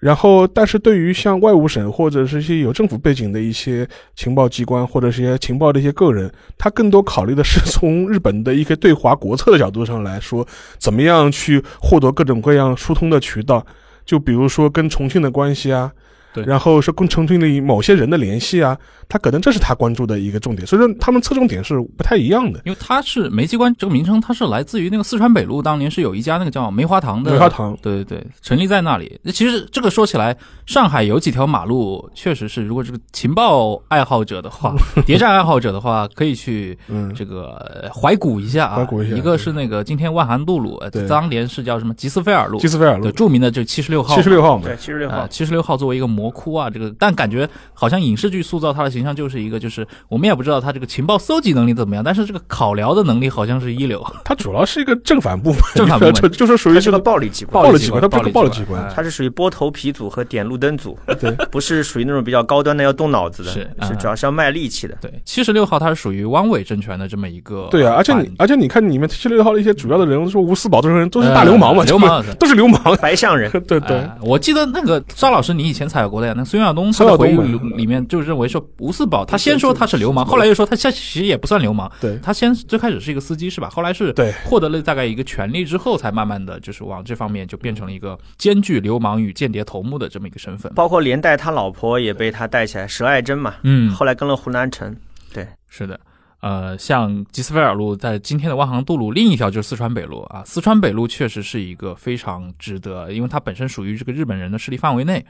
然后，但是对于像外务省或者是一些有政府背景的一些情报机关，或者是一些情报的一些个人，他更多考虑的是从日本的一些对华国策的角度上来说，怎么样去获得各种各样疏通的渠道。就比如说跟重庆的关系啊，对然后是跟重庆的某些人的联系啊，他可能这是他关注的一个重点，所以说他们侧重点是不太一样的。因为它是梅机关这个名称，它是来自于那个四川北路，当年是有一家那个叫梅花堂的梅花堂对对对，成立在那里。那其实这个说起来，上海有几条马路，确实是，如果这个情报爱好者的话，[laughs] 谍战爱好者的话，可以去嗯，这个呃怀古一下啊。怀古一下一个是那个今天万涵杜路，呃对当年是叫什么吉斯菲尔路吉，斯菲尔路对，著名的就七十六号嘛。七十六号嘛对，，七十六号呃，，七十六号作为一个魔窟啊，这个但感觉好像影视剧塑造他的形象就是一个，就是我们也不知道他这个情报搜集能力怎么样，但是这个考聊的能力好像是一流。他主要是一个正反部门，正反部门 [laughs] 就就是属于这个它是个暴力机关，暴力机关他不是个暴力机关他是属于剥头皮组和点路灯组，[laughs] 对，不是属于那种比较高端的要动脑子的，是是嗯主要是要卖力气的。对，七十六号他是属于汪伪政权的这么一个对啊，而且你而且你看里面七十六号的一些主要的人物，说吴四宝这种人都是大流氓嘛，呃流氓 [laughs] 都是流氓，白象人，对对哎。我记得那个张老师，你以前采过的呀，那孙亚东他的回忆里面就认为说吴四宝，他先说他是流氓，后来又说他其实也不算流氓，对他先最开始是一个司机是吧？后来是对获得了大概一个权利之后，才慢慢的就是往这方面就变成了一个兼具流氓与间谍头目的这么一个身份。包括连带他老婆也被他带起来，佘爱珍嘛，嗯，后来跟了胡南城，对，是的，呃，像吉斯菲尔路在今天的万航渡路，另一条就是四川北路啊。四川北路确实是一个非常值得，因为它本身属于这个日本人的势力范围内。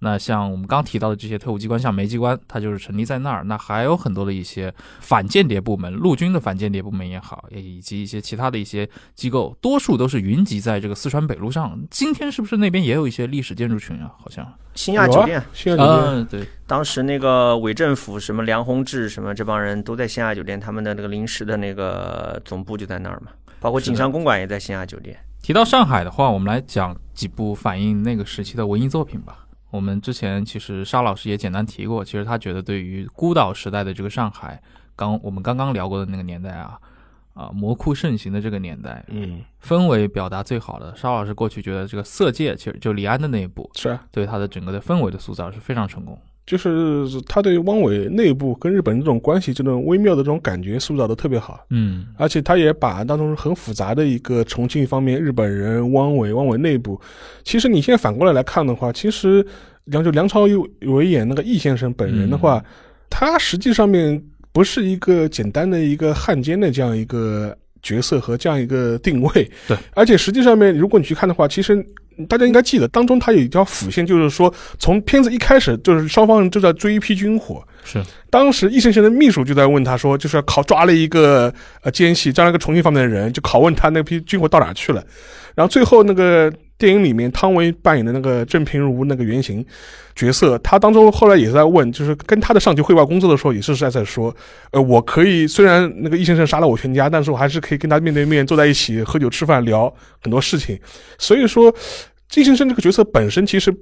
那像我们刚提到的这些特务机关，像梅机关，它就是成立在那儿。那还有很多的一些反间谍部门，陆军的反间谍部门也好，也以及一些其他的一些机构，多数都是云集在这个四川北路上。今天是不是那边也有一些历史建筑群啊？好像，新亚酒店，新亚酒店，嗯，对，当时那个伪政府什么梁鸿志什么这帮人都在新亚酒店，他们的那个临时的那个总部就在那儿嘛，包括锦上公馆也在新亚酒店。提到上海的话，我们来讲几部反映那个时期的文艺作品吧。我们之前其实沙老师也简单提过，其实他觉得对于孤岛时代的这个上海，刚我们刚刚聊过的那个年代啊，啊魔窟盛行的这个年代，嗯，氛围表达最好的。沙老师过去觉得这个《色戒》其实就李安的那一部，是啊，对他的整个的氛围的塑造是非常成功。就是他对汪伪内部跟日本人这种关系这种微妙的这种感觉塑造的特别好。嗯，而且他也把当中很复杂的一个重庆方面日本人汪伪汪伪内部，其实你现在反过来来看的话，其实梁就梁朝伟演那个易先生本人的话，他实际上面不是一个简单的一个汉奸的这样一个角色和这样一个定位。对，而且实际上面如果你去看的话，其实。大家应该记得，当中他有一条辅线，就是说，从片子一开始，就是双方人就在追一批军火，是当时易先生的秘书就在问他说，就是要考抓了一个呃奸细，抓了一个重庆方面的人，就拷问他那批军火到哪去了。然后最后那个电影里面，汤唯扮演的那个郑平如那个原型角色，他当中后来也在问，就是跟他的上级汇报工作的时候，也是在在说，呃，我可以虽然那个易先生杀了我全家，但是我还是可以跟他面对面坐在一起喝酒吃饭聊很多事情。所以说，易先生这个角色本身其实。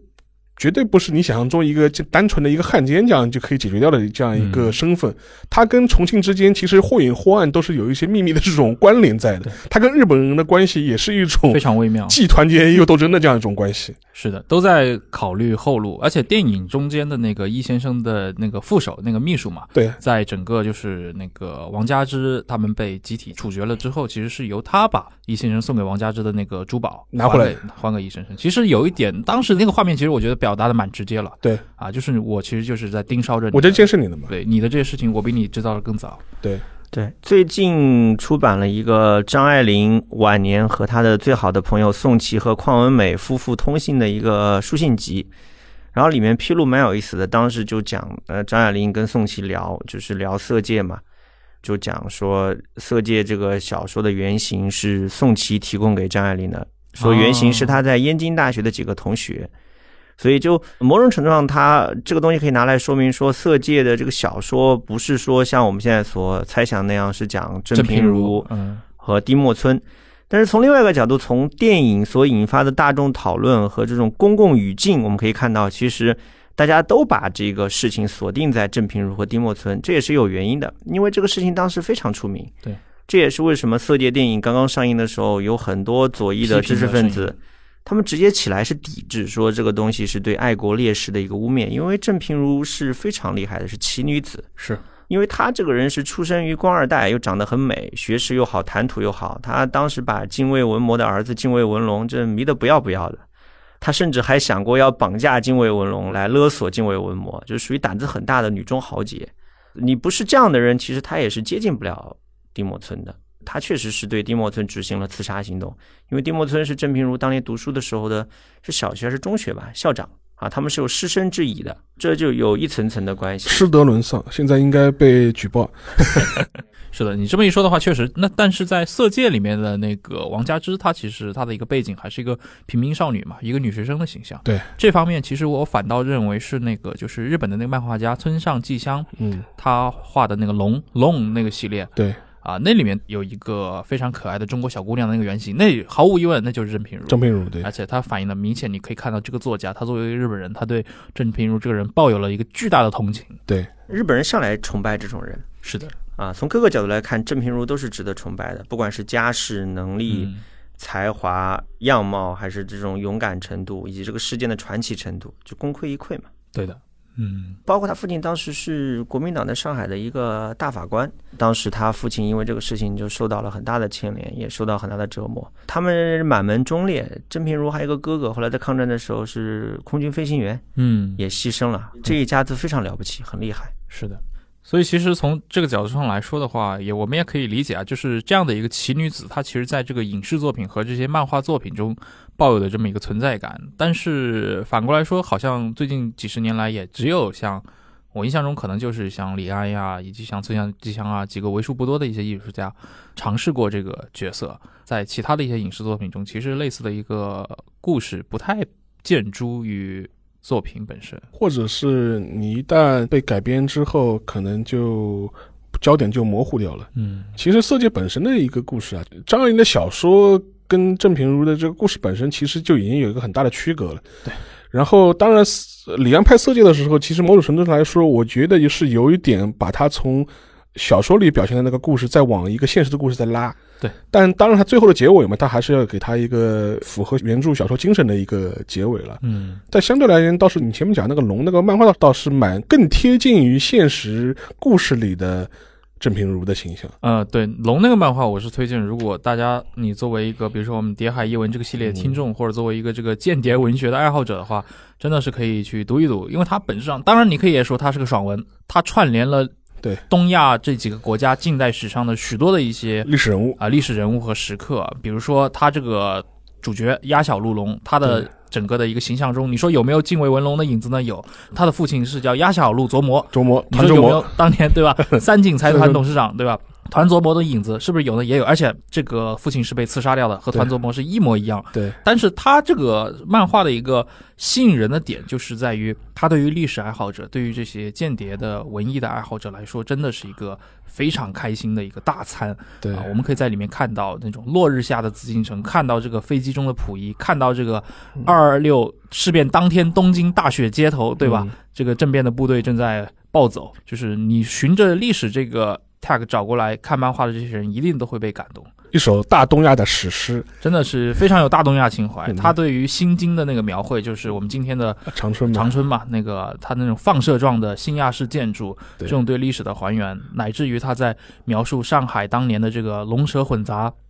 绝对不是你想象中一个就单纯的一个汉奸这样就可以解决掉的这样一个身份。他跟重庆之间其实或隐或暗都是有一些秘密的这种关联在的。他跟日本人的关系也是一种非常微妙。既团结又斗争的这样一种关系。是的，都在考虑后路，而且电影中间的那个易先生的那个副手、那个秘书嘛，对，在整个就是那个王佳芝他们被集体处决了之后，其实是由他把易先生送给王佳芝的那个珠宝拿回来还给还给易先生。其实有一点，当时那个画面，其实我觉得表达的蛮直接了。对啊，就是我其实就是在盯梢着你的，我在监视你的嘛。对你的这些事情，我比你知道的更早。对，对，最近出版了一个张爱玲晚年和她的最好的朋友宋琦和邝文美夫妇通信的一个书信集，然后里面披露蛮有意思的。当时就讲，呃，张爱玲跟宋琦聊，就是聊《色戒》嘛，就讲说《色戒》这个小说的原型是宋琦提供给张爱玲的，说原型是他在燕京大学的几个同学。所以就某种程度上，它这个东西可以拿来说明说，《色戒》的这个小说不是说像我们现在所猜想那样是讲郑平平如嗯，和丁默村，但是从另外一个角度，从电影所引发的大众讨论和这种公共语境，我们可以看到，其实大家都把这个事情锁定在郑平如和丁默村，这也是有原因的，因为这个事情当时非常出名。对，这也是为什么《色戒》电影刚刚上映的时候，有很多左翼的知识分子。他们直接起来是抵制，说这个东西是对爱国烈士的一个污蔑，因为郑平如是非常厉害的，是奇女子，是因为她这个人是出生于官二代，又长得很美，学识又好，谈吐又好。她当时把精卫文魔的儿子精卫文龙这迷得不要不要的，她甚至还想过要绑架精卫文龙来勒索精卫文魔，就是属于胆子很大的女中豪杰。你不是这样的人，其实他也是接近不了丁默村的。他确实是对丁默村执行了刺杀行动，因为丁默村是郑平如当年读书的时候的，是小学还是中学吧？校长啊，他们是有师生之谊的，这就有一层层的关系。师德沦丧，现在应该被举报。[laughs] 是的，你这么一说的话，确实。那但是在《色戒》里面的那个王佳芝，她其实她的一个背景还是一个平民少女嘛，一个女学生的形象。对这方面，其实我反倒认为是那个就是日本的那个漫画家村上纪香，嗯，他画的那个龙龙那个系列对，啊，那里面有一个非常可爱的中国小姑娘的那个原型，那毫无疑问那就是郑平如。郑平如对而，且它反映的明显，你可以看到这个作家，他作为一个日本人，他对郑平如这个人抱有了一个巨大的同情。对，日本人向来崇拜这种人是的，啊，从各个角度来看，郑平如都是值得崇拜的，不管是家世、能力、嗯，才华、样貌，还是这种勇敢程度，以及这个事件的传奇程度，就功亏一篑嘛。对的，嗯，包括他父亲当时是国民党在上海的一个大法官，当时他父亲因为这个事情就受到了很大的牵连，也受到很大的折磨。他们满门忠烈，郑平如还有一个哥哥，后来在抗战的时候是空军飞行员，嗯，也牺牲了。这一家子非常了不起，很厉害。是的。所以其实从这个角度上来说的话，也我们也可以理解啊，就是这样的一个奇女子，她其实在这个影视作品和这些漫画作品中抱有的这么一个存在感。但是反过来说，好像最近几十年来，也只有像我印象中，可能就是像李安呀，以及像村上纪香啊几个为数不多的一些艺术家尝试过这个角色。在其他的一些影视作品中，其实类似的一个故事不太见诸于作品本身。或者是你一旦被改编之后，可能就焦点就模糊掉了。嗯其实《色戒》本身的一个故事啊，张爱玲的小说跟郑平如的这个故事本身，其实就已经有一个很大的区隔了。对。然后，当然，李安拍《色戒》的时候，其实某种程度上来说，我觉得也是有一点把它从小说里表现的那个故事，再往一个现实的故事再拉。对。但当然，他最后的结尾嘛，他还是要给他一个符合原著小说精神的一个结尾了。嗯但相对来言，倒是你前面讲那个龙那个漫画，倒是蛮更贴近于现实故事里的郑平如的形象。呃，对龙那个漫画，我是推荐，如果大家你作为一个比如说我们《谍海译文》这个系列听众，或者作为一个这个间谍文学的爱好者的话，真的是可以去读一读，因为它本质上，当然你可以也说它是个爽文，它串联了对东亚这几个国家近代史上的许多的一些历史人物，啊历史人物和时刻，比如说他这个主角鸭小鹿龙，他的整个的一个形象中，你说有没有敬畏文龙的影子呢？有，他的父亲是叫鸭小鹿琢磨，琢磨你说有没有，当年对吧？[laughs] 三井财团董事长对吧？团琢磨的影子是不是有呢？也有，而且这个父亲是被刺杀掉的，和团琢磨是一模一样。对但是他这个漫画的一个吸引人的点，就是在于他对于历史爱好者，对于这些间谍的文艺的爱好者来说，真的是一个非常开心的一个大餐。对啊，我们可以在里面看到那种落日下的紫禁城，看到这个飞机中的溥仪，看到这个二二六事变当天东京大雪街头，对吧？嗯这个政变的部队正在暴走，就是你循着历史这个 tag 找过来看漫画的这些人，一定都会被感动。一首大东亚的史诗真的是非常有大东亚情怀。嗯他对于新京的那个描绘，就是我们今天的《长春》嘛长，春嘛，那个他那种放射状的新亚式建筑，这种对历史的还原，乃至于他在描述上海当年的这个龙蛇混杂，对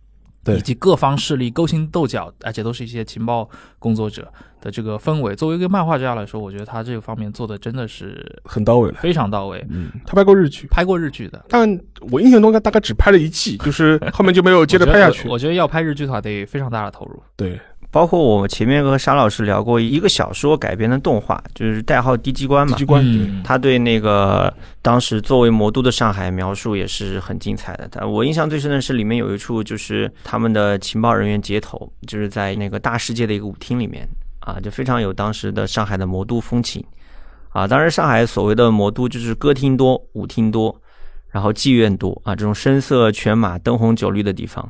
以及各方势力勾心斗角，而且都是一些情报工作者的这个氛围。作为一个漫画家来说，我觉得他这个方面做的真的是很到位了。非常到位。嗯，他拍过日剧，拍过日剧的，但我印象中他大概只拍了一季，就是后面就没有接着 [laughs] 拍下去我觉得。我觉得要拍日剧的话，得非常大的投入。对，包括我前面和沙老师聊过一个小说改编的动画，就是代号《低机关》嘛机。关嗯，他对那个当时作为魔都的上海描述也是很精彩的。但我印象最深的是里面有一处，就是他们的情报人员接头，就是在那个大世界的一个舞厅里面啊，就非常有当时的上海的魔都风情啊。当然，上海所谓的魔都就是歌厅多、舞厅多，然后妓院多啊，这种声色犬马、灯红酒绿的地方。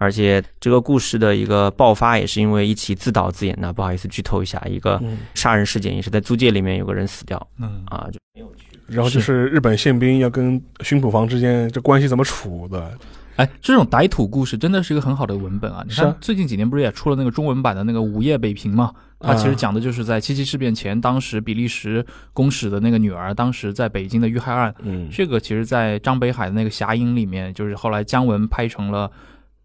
而且这个故事的一个爆发也是因为一起自导自演的，不好意思剧透一下，一个嗯，杀人事件也是在租界里面有个人死掉嗯啊，就没有去然后就是日本宪兵要跟巡捕房之间这关系怎么处的，哎，这种歹土故事真的是一个很好的文本啊！你看最近几年不是也出了那个中文版的那个《午夜北平》嘛？它其实啊讲的就是在七七事变前，当时比利时公使的那个女儿，当时在北京的遇害案。嗯，这个其实，在张北海的那个《侠影》里面，就是后来姜文拍成了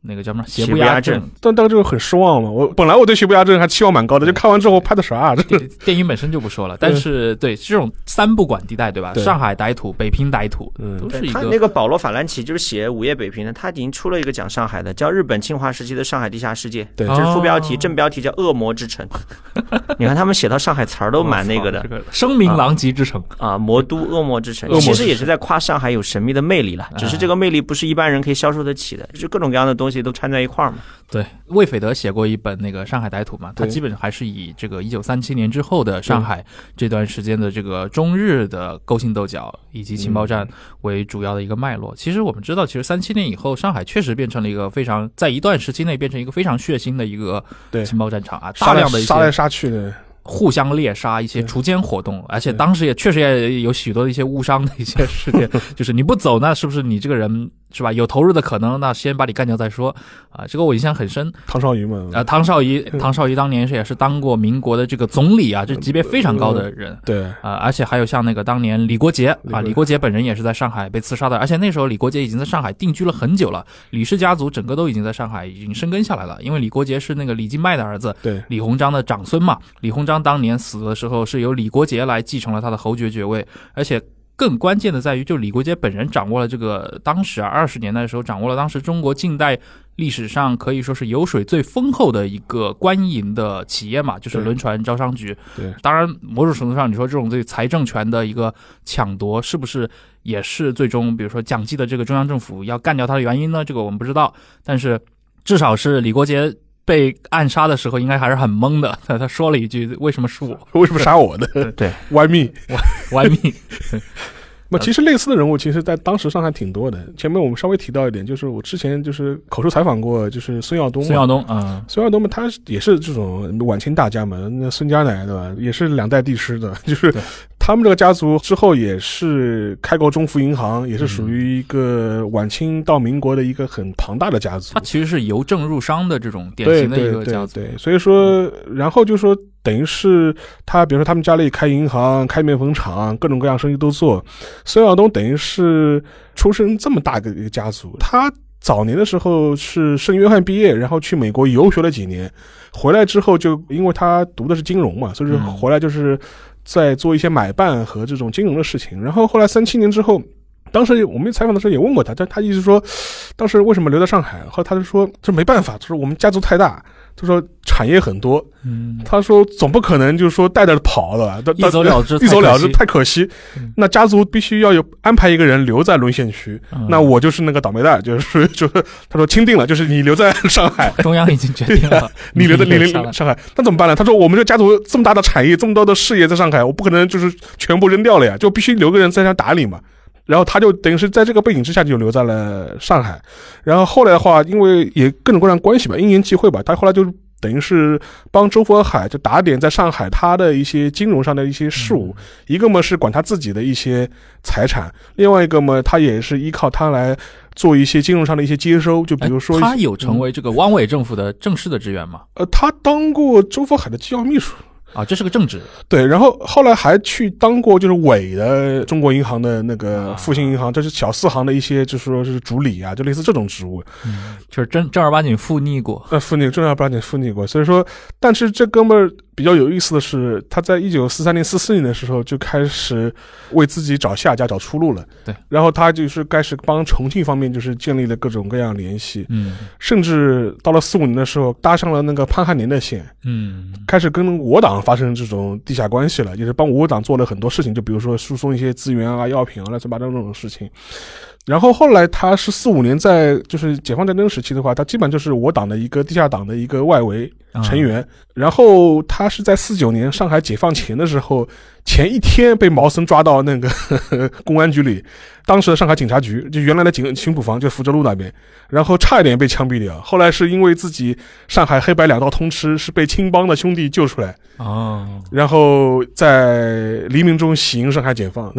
那个叫什么邪邪不压正。但当时就很失望嘛。我本来我对邪不压正还期望蛮高的，就看完之后拍的啥、啊？这 [laughs] 电电影本身就不说了，但是对这种三不管地带，对吧？对上海歹土、北平歹土，嗯都是一他那个保罗·法兰奇就是写《午夜北平》的，他已经出了一个讲上海的，叫《日本侵华时期的上海地下世界》，对这是副标题，哦正标题叫《恶魔之城》。[laughs] 你看他们写到上海词儿都蛮那个的这个声名狼藉之城。啊，魔都恶魔之城恶，魔之城其实也是在夸上海有神秘的魅力了，只是这个魅力不是一般人可以消受得起的，就各种各样的东西都掺在一块儿嘛。对，魏斐德写过一本那个《上海歹徒》嘛，他基本上还是以这个一九三七年之后的上海这段时间的这个中日的勾心斗角以及情报战为主要的一个脉络。其实我们知道，其实三七年以后，上海确实变成了一个非常在一段时期内变成一个非常血腥的一个对。情报战场啊，大量的一些杀来杀去的，互相猎杀、一些锄奸活动，而且当时也确实也有许多的一些误伤的一些事件，[laughs] 就是你不走，那是不是你这个人是吧有投入的可能？那先把你干掉再说啊！这个我印象很深。唐绍仪嘛。啊，唐绍仪，嗯汤绍仪当年是也是当过民国的这个总理啊，这级别非常高的人。对，啊、而且还有像那个当年李国杰啊，李国杰本人也是在上海被刺杀的，而且那时候李国杰已经在上海定居了很久了，李氏家族整个都已经在上海已经生根下来了。因为李国杰是那个李金迈的儿子，对，李鸿章的长孙嘛。李鸿章当年死的时候是由李国杰来继承了他的侯爵爵位，而且。更关键的在于，就李国杰本人掌握了这个当时啊二十年代的时候，掌握了当时中国近代历史上可以说是油水最丰厚的一个官营的企业嘛，就是轮船招商局。对，当然某种程度上，你说这种对财政权的一个抢夺，是不是也是最终比如说蒋记的这个中央政府要干掉他的原因呢？这个我们不知道，但是至少是李国杰。被暗杀的时候，应该还是很懵的。他 [laughs] 他说了一句：“为什么是我 [laughs] 为什么杀我的对？[laughs] Why me？其实类似的人物，其实在当时上还挺多的。前面我们稍微提到一点，就是我之前就是口述采访过，就是孙耀东。孙耀东啊，孙耀东嘛，他也是这种晚清大家嘛，那孙家奶对吧，也是两代帝师的，[laughs] 就是他们这个家族之后也是开国中福银行，也是属于一个晚清到民国的一个很庞大的家族他。其实是由政入商的这种典对型的一对个家族。对对，所以说，然后就说等于是他，比如说他们家里开银行、开面粉厂，各种各样生意都做。孙耀东等于是出身这么大个一个家族，他早年的时候是圣约翰毕业，然后去美国游学了几年，回来之后就因为他读的是金融嘛，所以说嗯回来就是在做一些买办和这种金融的事情。然后后来三七年之后。当时我们采访的时候也问过他，但他一直说，当时为什么留在上海？后来他就说，这没办法，就是我们家族太大，他说产业很多，嗯，他说总不可能就是说带着跑了，一走了之一走了之太可惜。那家族必须要有安排一个人留在沦陷区，嗯。那我就是那个倒霉蛋，就是就是他说钦定了，就是你留在上海，[laughs] 中央已经决定了，[laughs] 你留在你留上海，那怎么办呢？他说我们这家族这么大的产业，这么多的事业在上海，我不可能就是全部扔掉了呀，就必须留个人在那打理嘛。然后他就等于是在这个背景之下就留在了上海，然后后来的话，因为也各种各样的关系吧，因缘际会吧，他后来就等于是帮周佛海就打点在上海他的一些金融上的一些事务，一个嘛是管他自己的一些财产，另外一个嘛他也是依靠他来做一些金融上的一些接收，就比如说哎他有成为这个汪伪政府的正式的职员吗？呃，他当过周佛海的机要秘书。啊，这是个正职。对，然后后来还去当过就是伪的中国银行的那个啊复兴银行，这是小四行的一些，就是说是主理啊，就类似这种职务。就是正正儿八经复逆过。呃，复逆正儿八经复逆过，所以说，但是这哥们儿比较有意思的是，他在一九四三年、四四年的时候就开始为自己找下家、找出路了。对，然后他就是开始帮重庆方面就是建立了各种各样联系，嗯甚至到了四五年的时候搭上了那个潘汉年的线，嗯开始跟我党发生这种地下关系了，就是帮我党做了很多事情，就比如说输送一些资源啊、药品啊、乱七八糟这种事情。然后后来他是四五年在就是解放战争时期的话，他基本就是我党的一个地下党的一个外围成员。然后他是在四九年上海解放前的时候，前一天被毛森抓到那个 [laughs] 公安局里，当时的上海警察局就原来的警巡捕房就福州路那边，然后差一点被枪毙掉。后来是因为自己上海黑白两道通吃，是被青帮的兄弟救出来，嗯，然后在黎明中喜迎上海解放。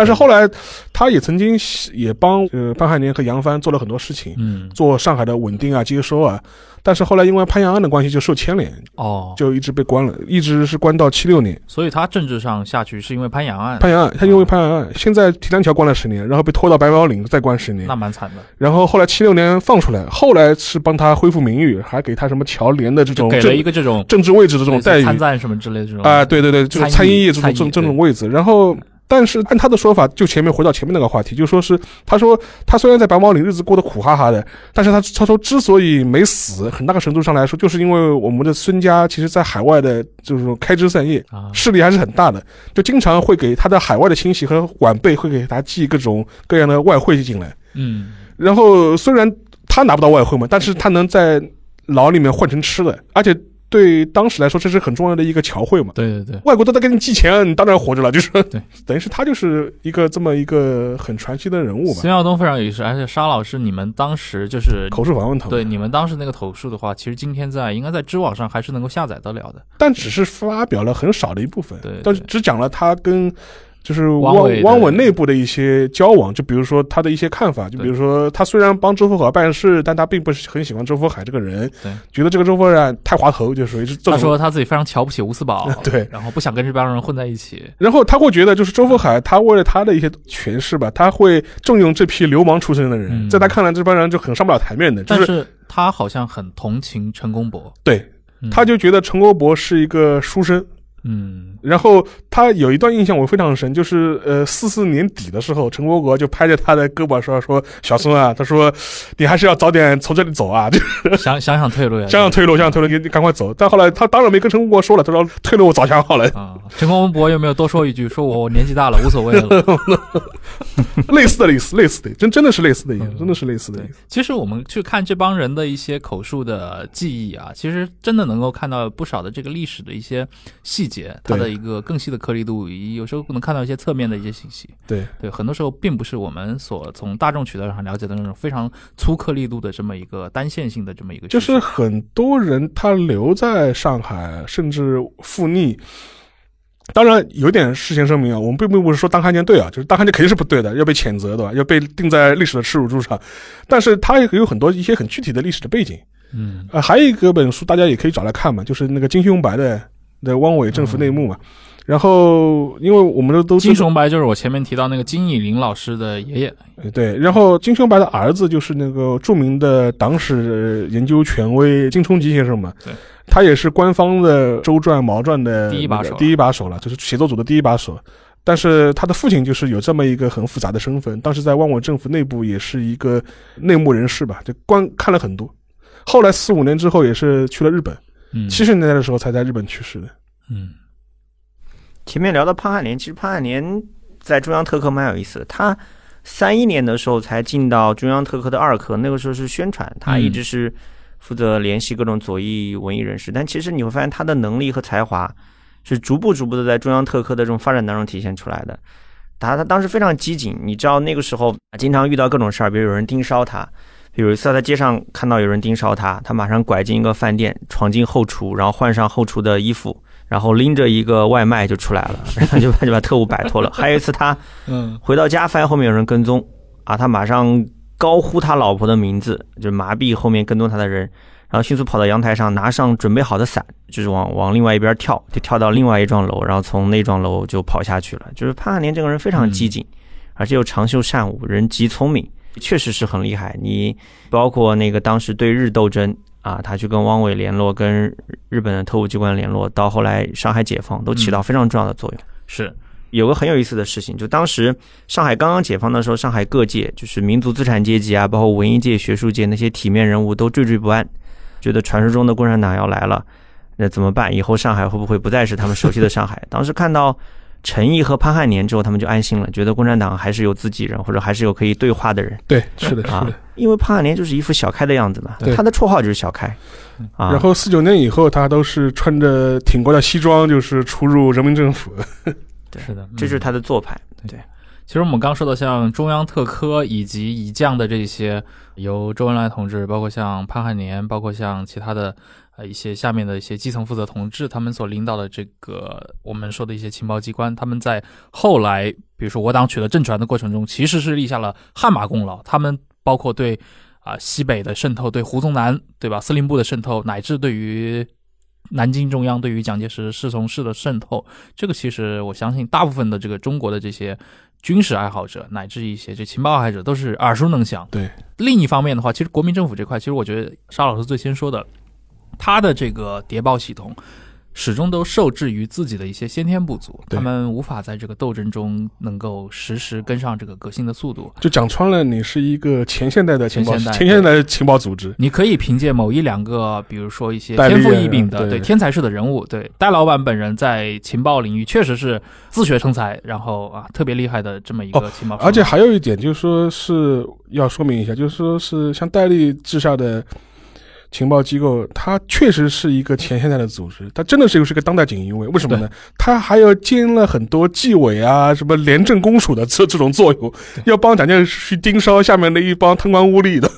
但是后来他也曾经 [laughs] 也帮呃潘汉年和杨帆做了很多事情，嗯，做上海的稳定啊、接收啊。但是后来因为潘阳安的关系就受牵连，哦，就一直被关了，一直是关到七六年。所以他政治上下去是因为潘阳案，潘阳案，他因为潘阳案，现在提篮桥关了十年，然后被拖到白毛岭再关十年。那，蛮惨的，然后后来七六年放出来，后来是帮他恢复名誉，还给他什么侨联的这种给了一个这种政治位置的这种待遇。参赞什么之类的这种啊，对对对，就是参议参议这种这种位置。然后，但是按他的说法，就前面回到前面那个话题，就说是他说他虽然在白毛岭日子过得苦哈哈的，但是他他说之所以没死，很大个程度上来说，就是因为我们的孙家其实在海外的就是说开枝散叶，啊，势力还是很大的，就经常会给他的海外的亲戚和晚辈会给他寄各种各样的外汇进来。嗯，然后虽然他拿不到外汇嘛，但是他能在牢里面换成吃的，而且对当时来说这是很重要的一个侨汇嘛。对对对，外国都在给你寄钱，你当然活着了，就是对，[laughs] 等于是他就是一个这么一个很传奇的人物吧。孙耀东非常有意思，而且沙老师，你们当时就是口述访问他，对你们当时那个口述的话，其实今天在应该在知网上还是能够下载得了的。但只是发表了很少的一部分，对对但是只讲了他跟就是汪汪伪的汪伪内部的一些交往，就比如说他的一些看法，就比如说他虽然帮周佛海办事，但他并不是很喜欢周佛海这个人，对，觉得这个周佛海太滑头，就属于是。他说他自己非常瞧不起吴思宝，[laughs] 对，然后不想跟这帮人混在一起。然后他会觉得，就是周佛海，他为了他的一些权势吧，他会重用这批流氓出身的人，嗯在他看来，这帮人就很上不了台面的，就是但是他好像很同情陈公博，对，嗯他就觉得陈公博是一个书生，嗯然后他有一段印象我非常深，就是呃四四年底的时候，陈国国就拍着他的胳膊说说小孙啊，他说你还是要早点从这里走啊，[laughs] 就想想想退路呀，想想退路，想想退路，你你赶快走。但后来他当然没跟陈国国说了，他说退路我早想好了，啊，陈公博有没有多说一句，说我年纪大了无所谓了？类似的类似类似的，真真的是类似的意思，嗯真的是类似的意对思。，其实我们去看这帮人的一些口述的记忆啊，其实真的能够看到不少的这个历史的一些细节，它的一个更细的颗粒度，有时候能看到一些侧面的一些信息。对对，很多时候并不是我们所从大众渠道上了解的那种非常粗颗粒度的这么一个单线性的这么一个就，是很多人他留在上海，甚至复逆。当然，有点事先声明啊，我们并并不是说当汉奸对啊，就是当汉奸肯定是不对的，要被谴责对吧？要被定在历史的耻辱柱上。但是它也有很多一些很具体的历史的背景。嗯呃，还有一个本书大家也可以找来看嘛，就是那个金雄白的的汪伪政府内幕嘛。然后，因为我们都都金雄白就是我前面提到那个金以林老师的爷爷，呃对，然后金雄白的儿子就是那个著名的党史研究权威金冲吉先生嘛，对，他也是官方的周传毛传的第一把手第一把手了，就是写作组的第一把手。但是他的父亲就是有这么一个很复杂的身份，当时在汪伪政府内部也是一个内幕人士吧，就观看了很多。后来四五年之后也是去了日本，嗯，七十年代的时候才在日本去世的。嗯前面聊到潘汉年，其实潘汉年在中央特科蛮有意思的。他三一年的时候才进到中央特科的二科，那个时候是宣传，他一直是负责联系各种左翼文艺人士。但其实你会发现他的能力和才华是逐步逐步的在中央特科的这种发展当中体现出来的。他他当时非常机警，你知道那个时候经常遇到各种事儿，比如有人盯梢他。比如有一次他在街上看到有人盯梢他，他马上拐进一个饭店，闯进后厨，然后换上后厨的衣服，然后拎着一个外卖就出来了，然后就把就把特务摆脱了。还有一次他嗯回到家，发现后面有人跟踪，啊，他马上高呼他老婆的名字，就麻痹后面跟踪他的人，然后迅速跑到阳台上，拿上准备好的伞，就是往往另外一边跳，就跳到另外一幢楼，然后从那幢楼就跑下去了。就是潘汉年这个人非常机警，而且又长袖善舞，人极聪明，确实是很厉害。你包括那个当时对日斗争。啊，他去跟汪伪联络，跟日本的特务机关联络，到后来上海解放，都起到非常重要的作用。是有个很有意思的事情，就当时上海刚刚解放的时候，上海各界就是民族资产阶级啊，包括文艺界、学术界那些体面人物都惴惴不安，觉得传说中的共产党要来了，那怎么办？以后上海会不会不再是他们熟悉的上海？当时看到陈毅和潘汉年之后，他们就安心了，觉得共产党还是有自己人，或者还是有可以对话的人对，是的，是啊的。。因为潘汉年就是一副小开的样子嘛对，他的绰号就是小开啊。然后四九年以后，他都是穿着挺过的西装，就是出入人民政府。[laughs] 对是的，嗯这就是他的做派。对其实我们刚说的像中央特科以及以将的这些，由周恩来同志，包括像潘汉年，包括像其他的呃一些下面的一些基层负责同志，他们所领导的这个我们说的一些情报机关，他们在后来比如说我党取得政权的过程中，其实是立下了汗马功劳。他们包括对啊、西北的渗透，对胡宗南对吧司令部的渗透，乃至对于南京中央对于蒋介石侍从室的渗透，这个其实我相信大部分的这个中国的这些军事爱好者，乃至一些这情报爱好者都是耳熟能详。对，另一方面的话，其实国民政府这块，其实我觉得沙老师最先说的，他的这个谍报系统。始终都受制于自己的一些先天不足，他们无法在这个斗争中能够实时跟上这个革新的速度。就讲穿了，你是一个前现代的情报前现代前现代的情报组织。你可以凭借某一两个，比如说一些天赋异禀的、对对天才式的人物，对戴老板本人在情报领域确实是自学成才，然后啊特别厉害的这么一个情报、哦而且还有一点，就是说是要说明一下，就是说是像戴笠治下的情报机构，它确实是一个前现代的组织，它真的是又是一个当代锦衣卫。为什么呢？它还要兼了很多纪委啊、什么廉政公署的这这种作用，要帮蒋介石去盯梢下面的一帮贪官污吏的，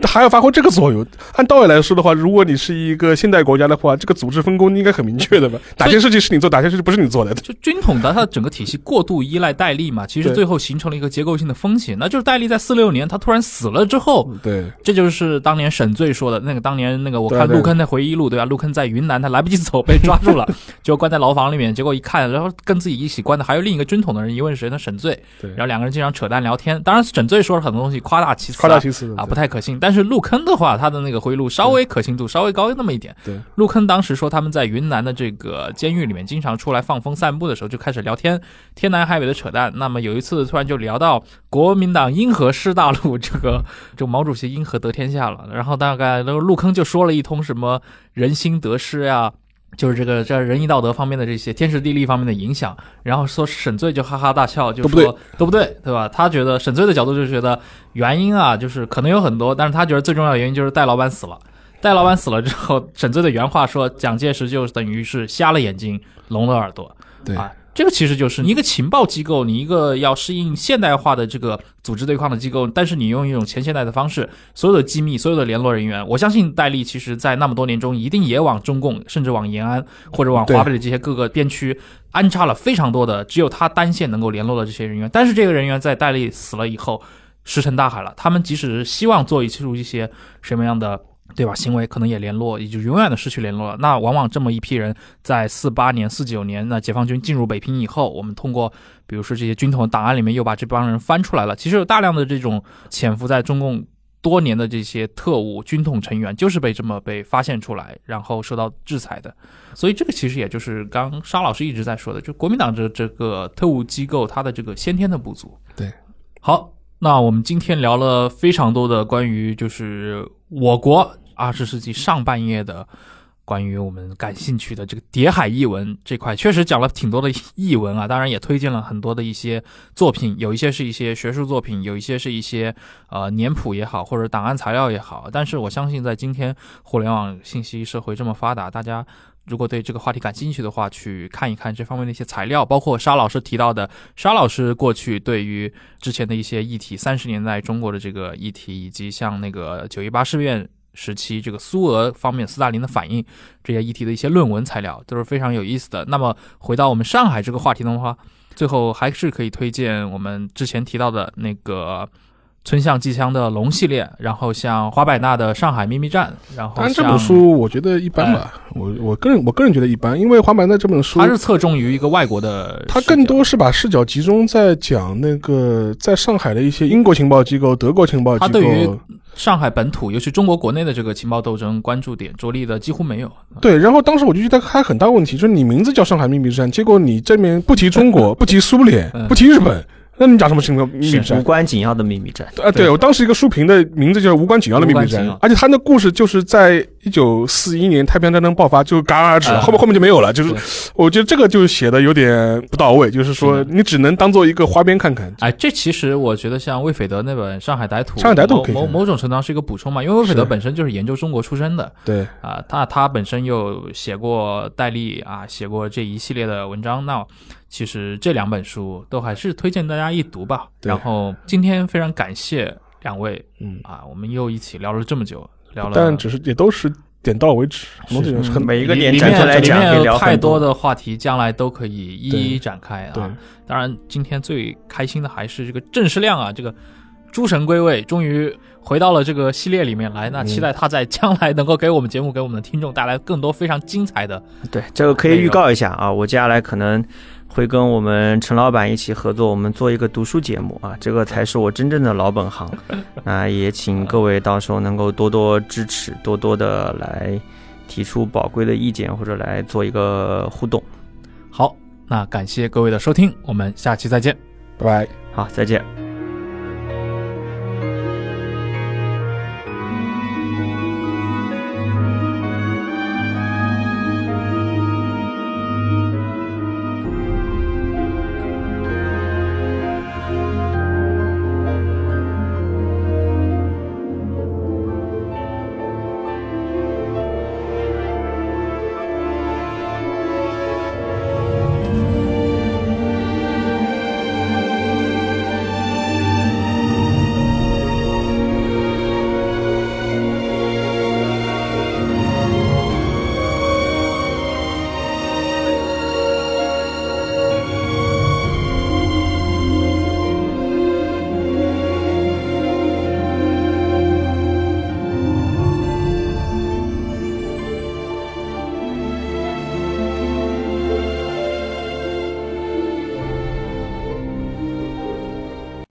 它还要发挥这个作用。按道理来说的话，如果你是一个现代国家的话，这个组织分工应该很明确的吧？哪些事情是你做，哪些事情不是你做的？就军统的它的整个体系过度依赖戴笠嘛，其实最后形成了一个结构性的风险，那就是戴笠在四六年他突然死了之后，对，这就是当年沈醉说的那个，当年那个我看陆坑的回忆录，对吧？陆坑在云南，他来不及走，[laughs] 被抓住了，就关在牢房里面。结果一看，然后跟自己一起关的还有另一个军统的人，一问是谁呢？沈醉。对然后两个人经常扯淡聊天。当然，沈醉说了很多东西夸大其词啊，夸大其词啊，不太可信。但是陆坑的话，他的那个回忆录稍微可信度稍微高那么一点。对，陆坑当时说他们在云南的这个监狱里面经常出来放风散步的时候就开始聊天，天南海北的扯淡。那么有一次突然就聊到国民党因何失大陆，这个这个毛主席因何得天下了，然后大概那个陆坑就说了一通什么人心得失呀、就是这个这仁义道德方面的这些天时地利方面的影响，然后说沈醉就哈哈大笑，就说都不对，对吧？他觉得沈醉的角度就觉得原因啊，就是可能有很多，但是他觉得最重要的原因就是戴老板死了。戴老板死了之后，沈醉的原话说，蒋介石就等于是瞎了眼睛，聋了耳朵。对啊，这个其实就是你一个情报机构，你一个要适应现代化的这个组织对抗的机构，但是你用一种前现代的方式，所有的机密、所有的联络人员，我相信戴笠其实在那么多年中，一定也往中共，甚至往延安或者往华北的这些各个边区安插了非常多的只有他单线能够联络的这些人员。但是这个人员在戴笠死了以后，石沉大海了。他们即使希望做一出一些什么样的。对吧？行为可能也联络，也就永远的失去联络了。那往往这么一批人，在四八年、四九年，那解放军进入北平以后，我们通过比如说这些军统档案里面，又把这帮人翻出来了。其实有大量的这种潜伏在中共多年的这些特务、军统成员，就是被这么被发现出来，然后受到制裁的。所以这个其实也就是刚沙老师一直在说的，就国民党这这个特务机构它的这个先天的不足。对，好，那我们今天聊了非常多的关于就是我国二十世纪上半叶的关于我们感兴趣的这个谍海译文这块，确实讲了挺多的译文啊，当然也推荐了很多的一些作品，有一些是一些学术作品，有一些是一些呃年谱也好，或者档案材料也好。但是我相信，在今天互联网信息社会这么发达，大家如果对这个话题感兴趣的话，去看一看这方面的一些材料，包括沙老师提到的，沙老师过去对于之前的一些议题，三十年代中国的这个议题，以及像那个九一八事变时期这个苏俄方面斯大林的反应这些议题的一些论文材料，都是非常有意思的。那么回到我们上海这个话题的话，最后还是可以推荐我们之前提到的那个。村上纪香的《龙》系列，然后像华百纳的《上海秘密战》，然后当然这本书我觉得一般吧，我我个人我个人觉得一般，因为华百纳这本书它，是侧重于一个外国的视角，它更多是把视角集中在讲那个在上海的一些英国情报机构、德国情报机构。它对于上海本土，尤其中国国内的这个情报斗争关注点着力的几乎没有。对，然后当时我就觉得还很大问题，就是你名字叫上海秘密战，结果你这边不提中国，[laughs] 不提苏联嗯，不提日本，那你讲什么情况秘密无？关紧要的秘密战。啊，对我当时一个书评的名字就是《无关紧要的秘密战而且他那故事就是在一九四一年太平洋战争爆发就戛然而止后面后面就没有了。就是我觉得这个就写的有点不到位，就是说你只能当做一个花边看看。哎，这其实我觉得像魏斐德那本《上海歹徒》，上海歹徒某某某种程度上是一个补充嘛，因为魏斐德本身就是研究中国出身的。对，啊，他他本身又写过戴笠啊，写过这一系列的文章，那其实这两本书都还是推荐大家一读吧。对。然后今天非常感谢两位嗯，啊，我们又一起聊了这么久，聊了但只是也都是点到为止，很多这种是很每一个点展开来里讲太多多的话题，将来都可以一一展开对啊。当然，今天最开心的还是这个郑世亮啊，这个诸神归位，终于回到了这个系列里面来。那嗯期待他在将来能够给我们节目、给我们的听众带来更多非常精彩的。对，这个可以预告一下啊，我接下来可能会跟我们陈老板一起合作，我们做一个读书节目啊，这个才是我真正的老本行。那，[laughs] 也请各位到时候能够多多支持，多多的来提出宝贵的意见，或者来做一个互动。好，那感谢各位的收听，我们下期再见。拜拜。好，再见。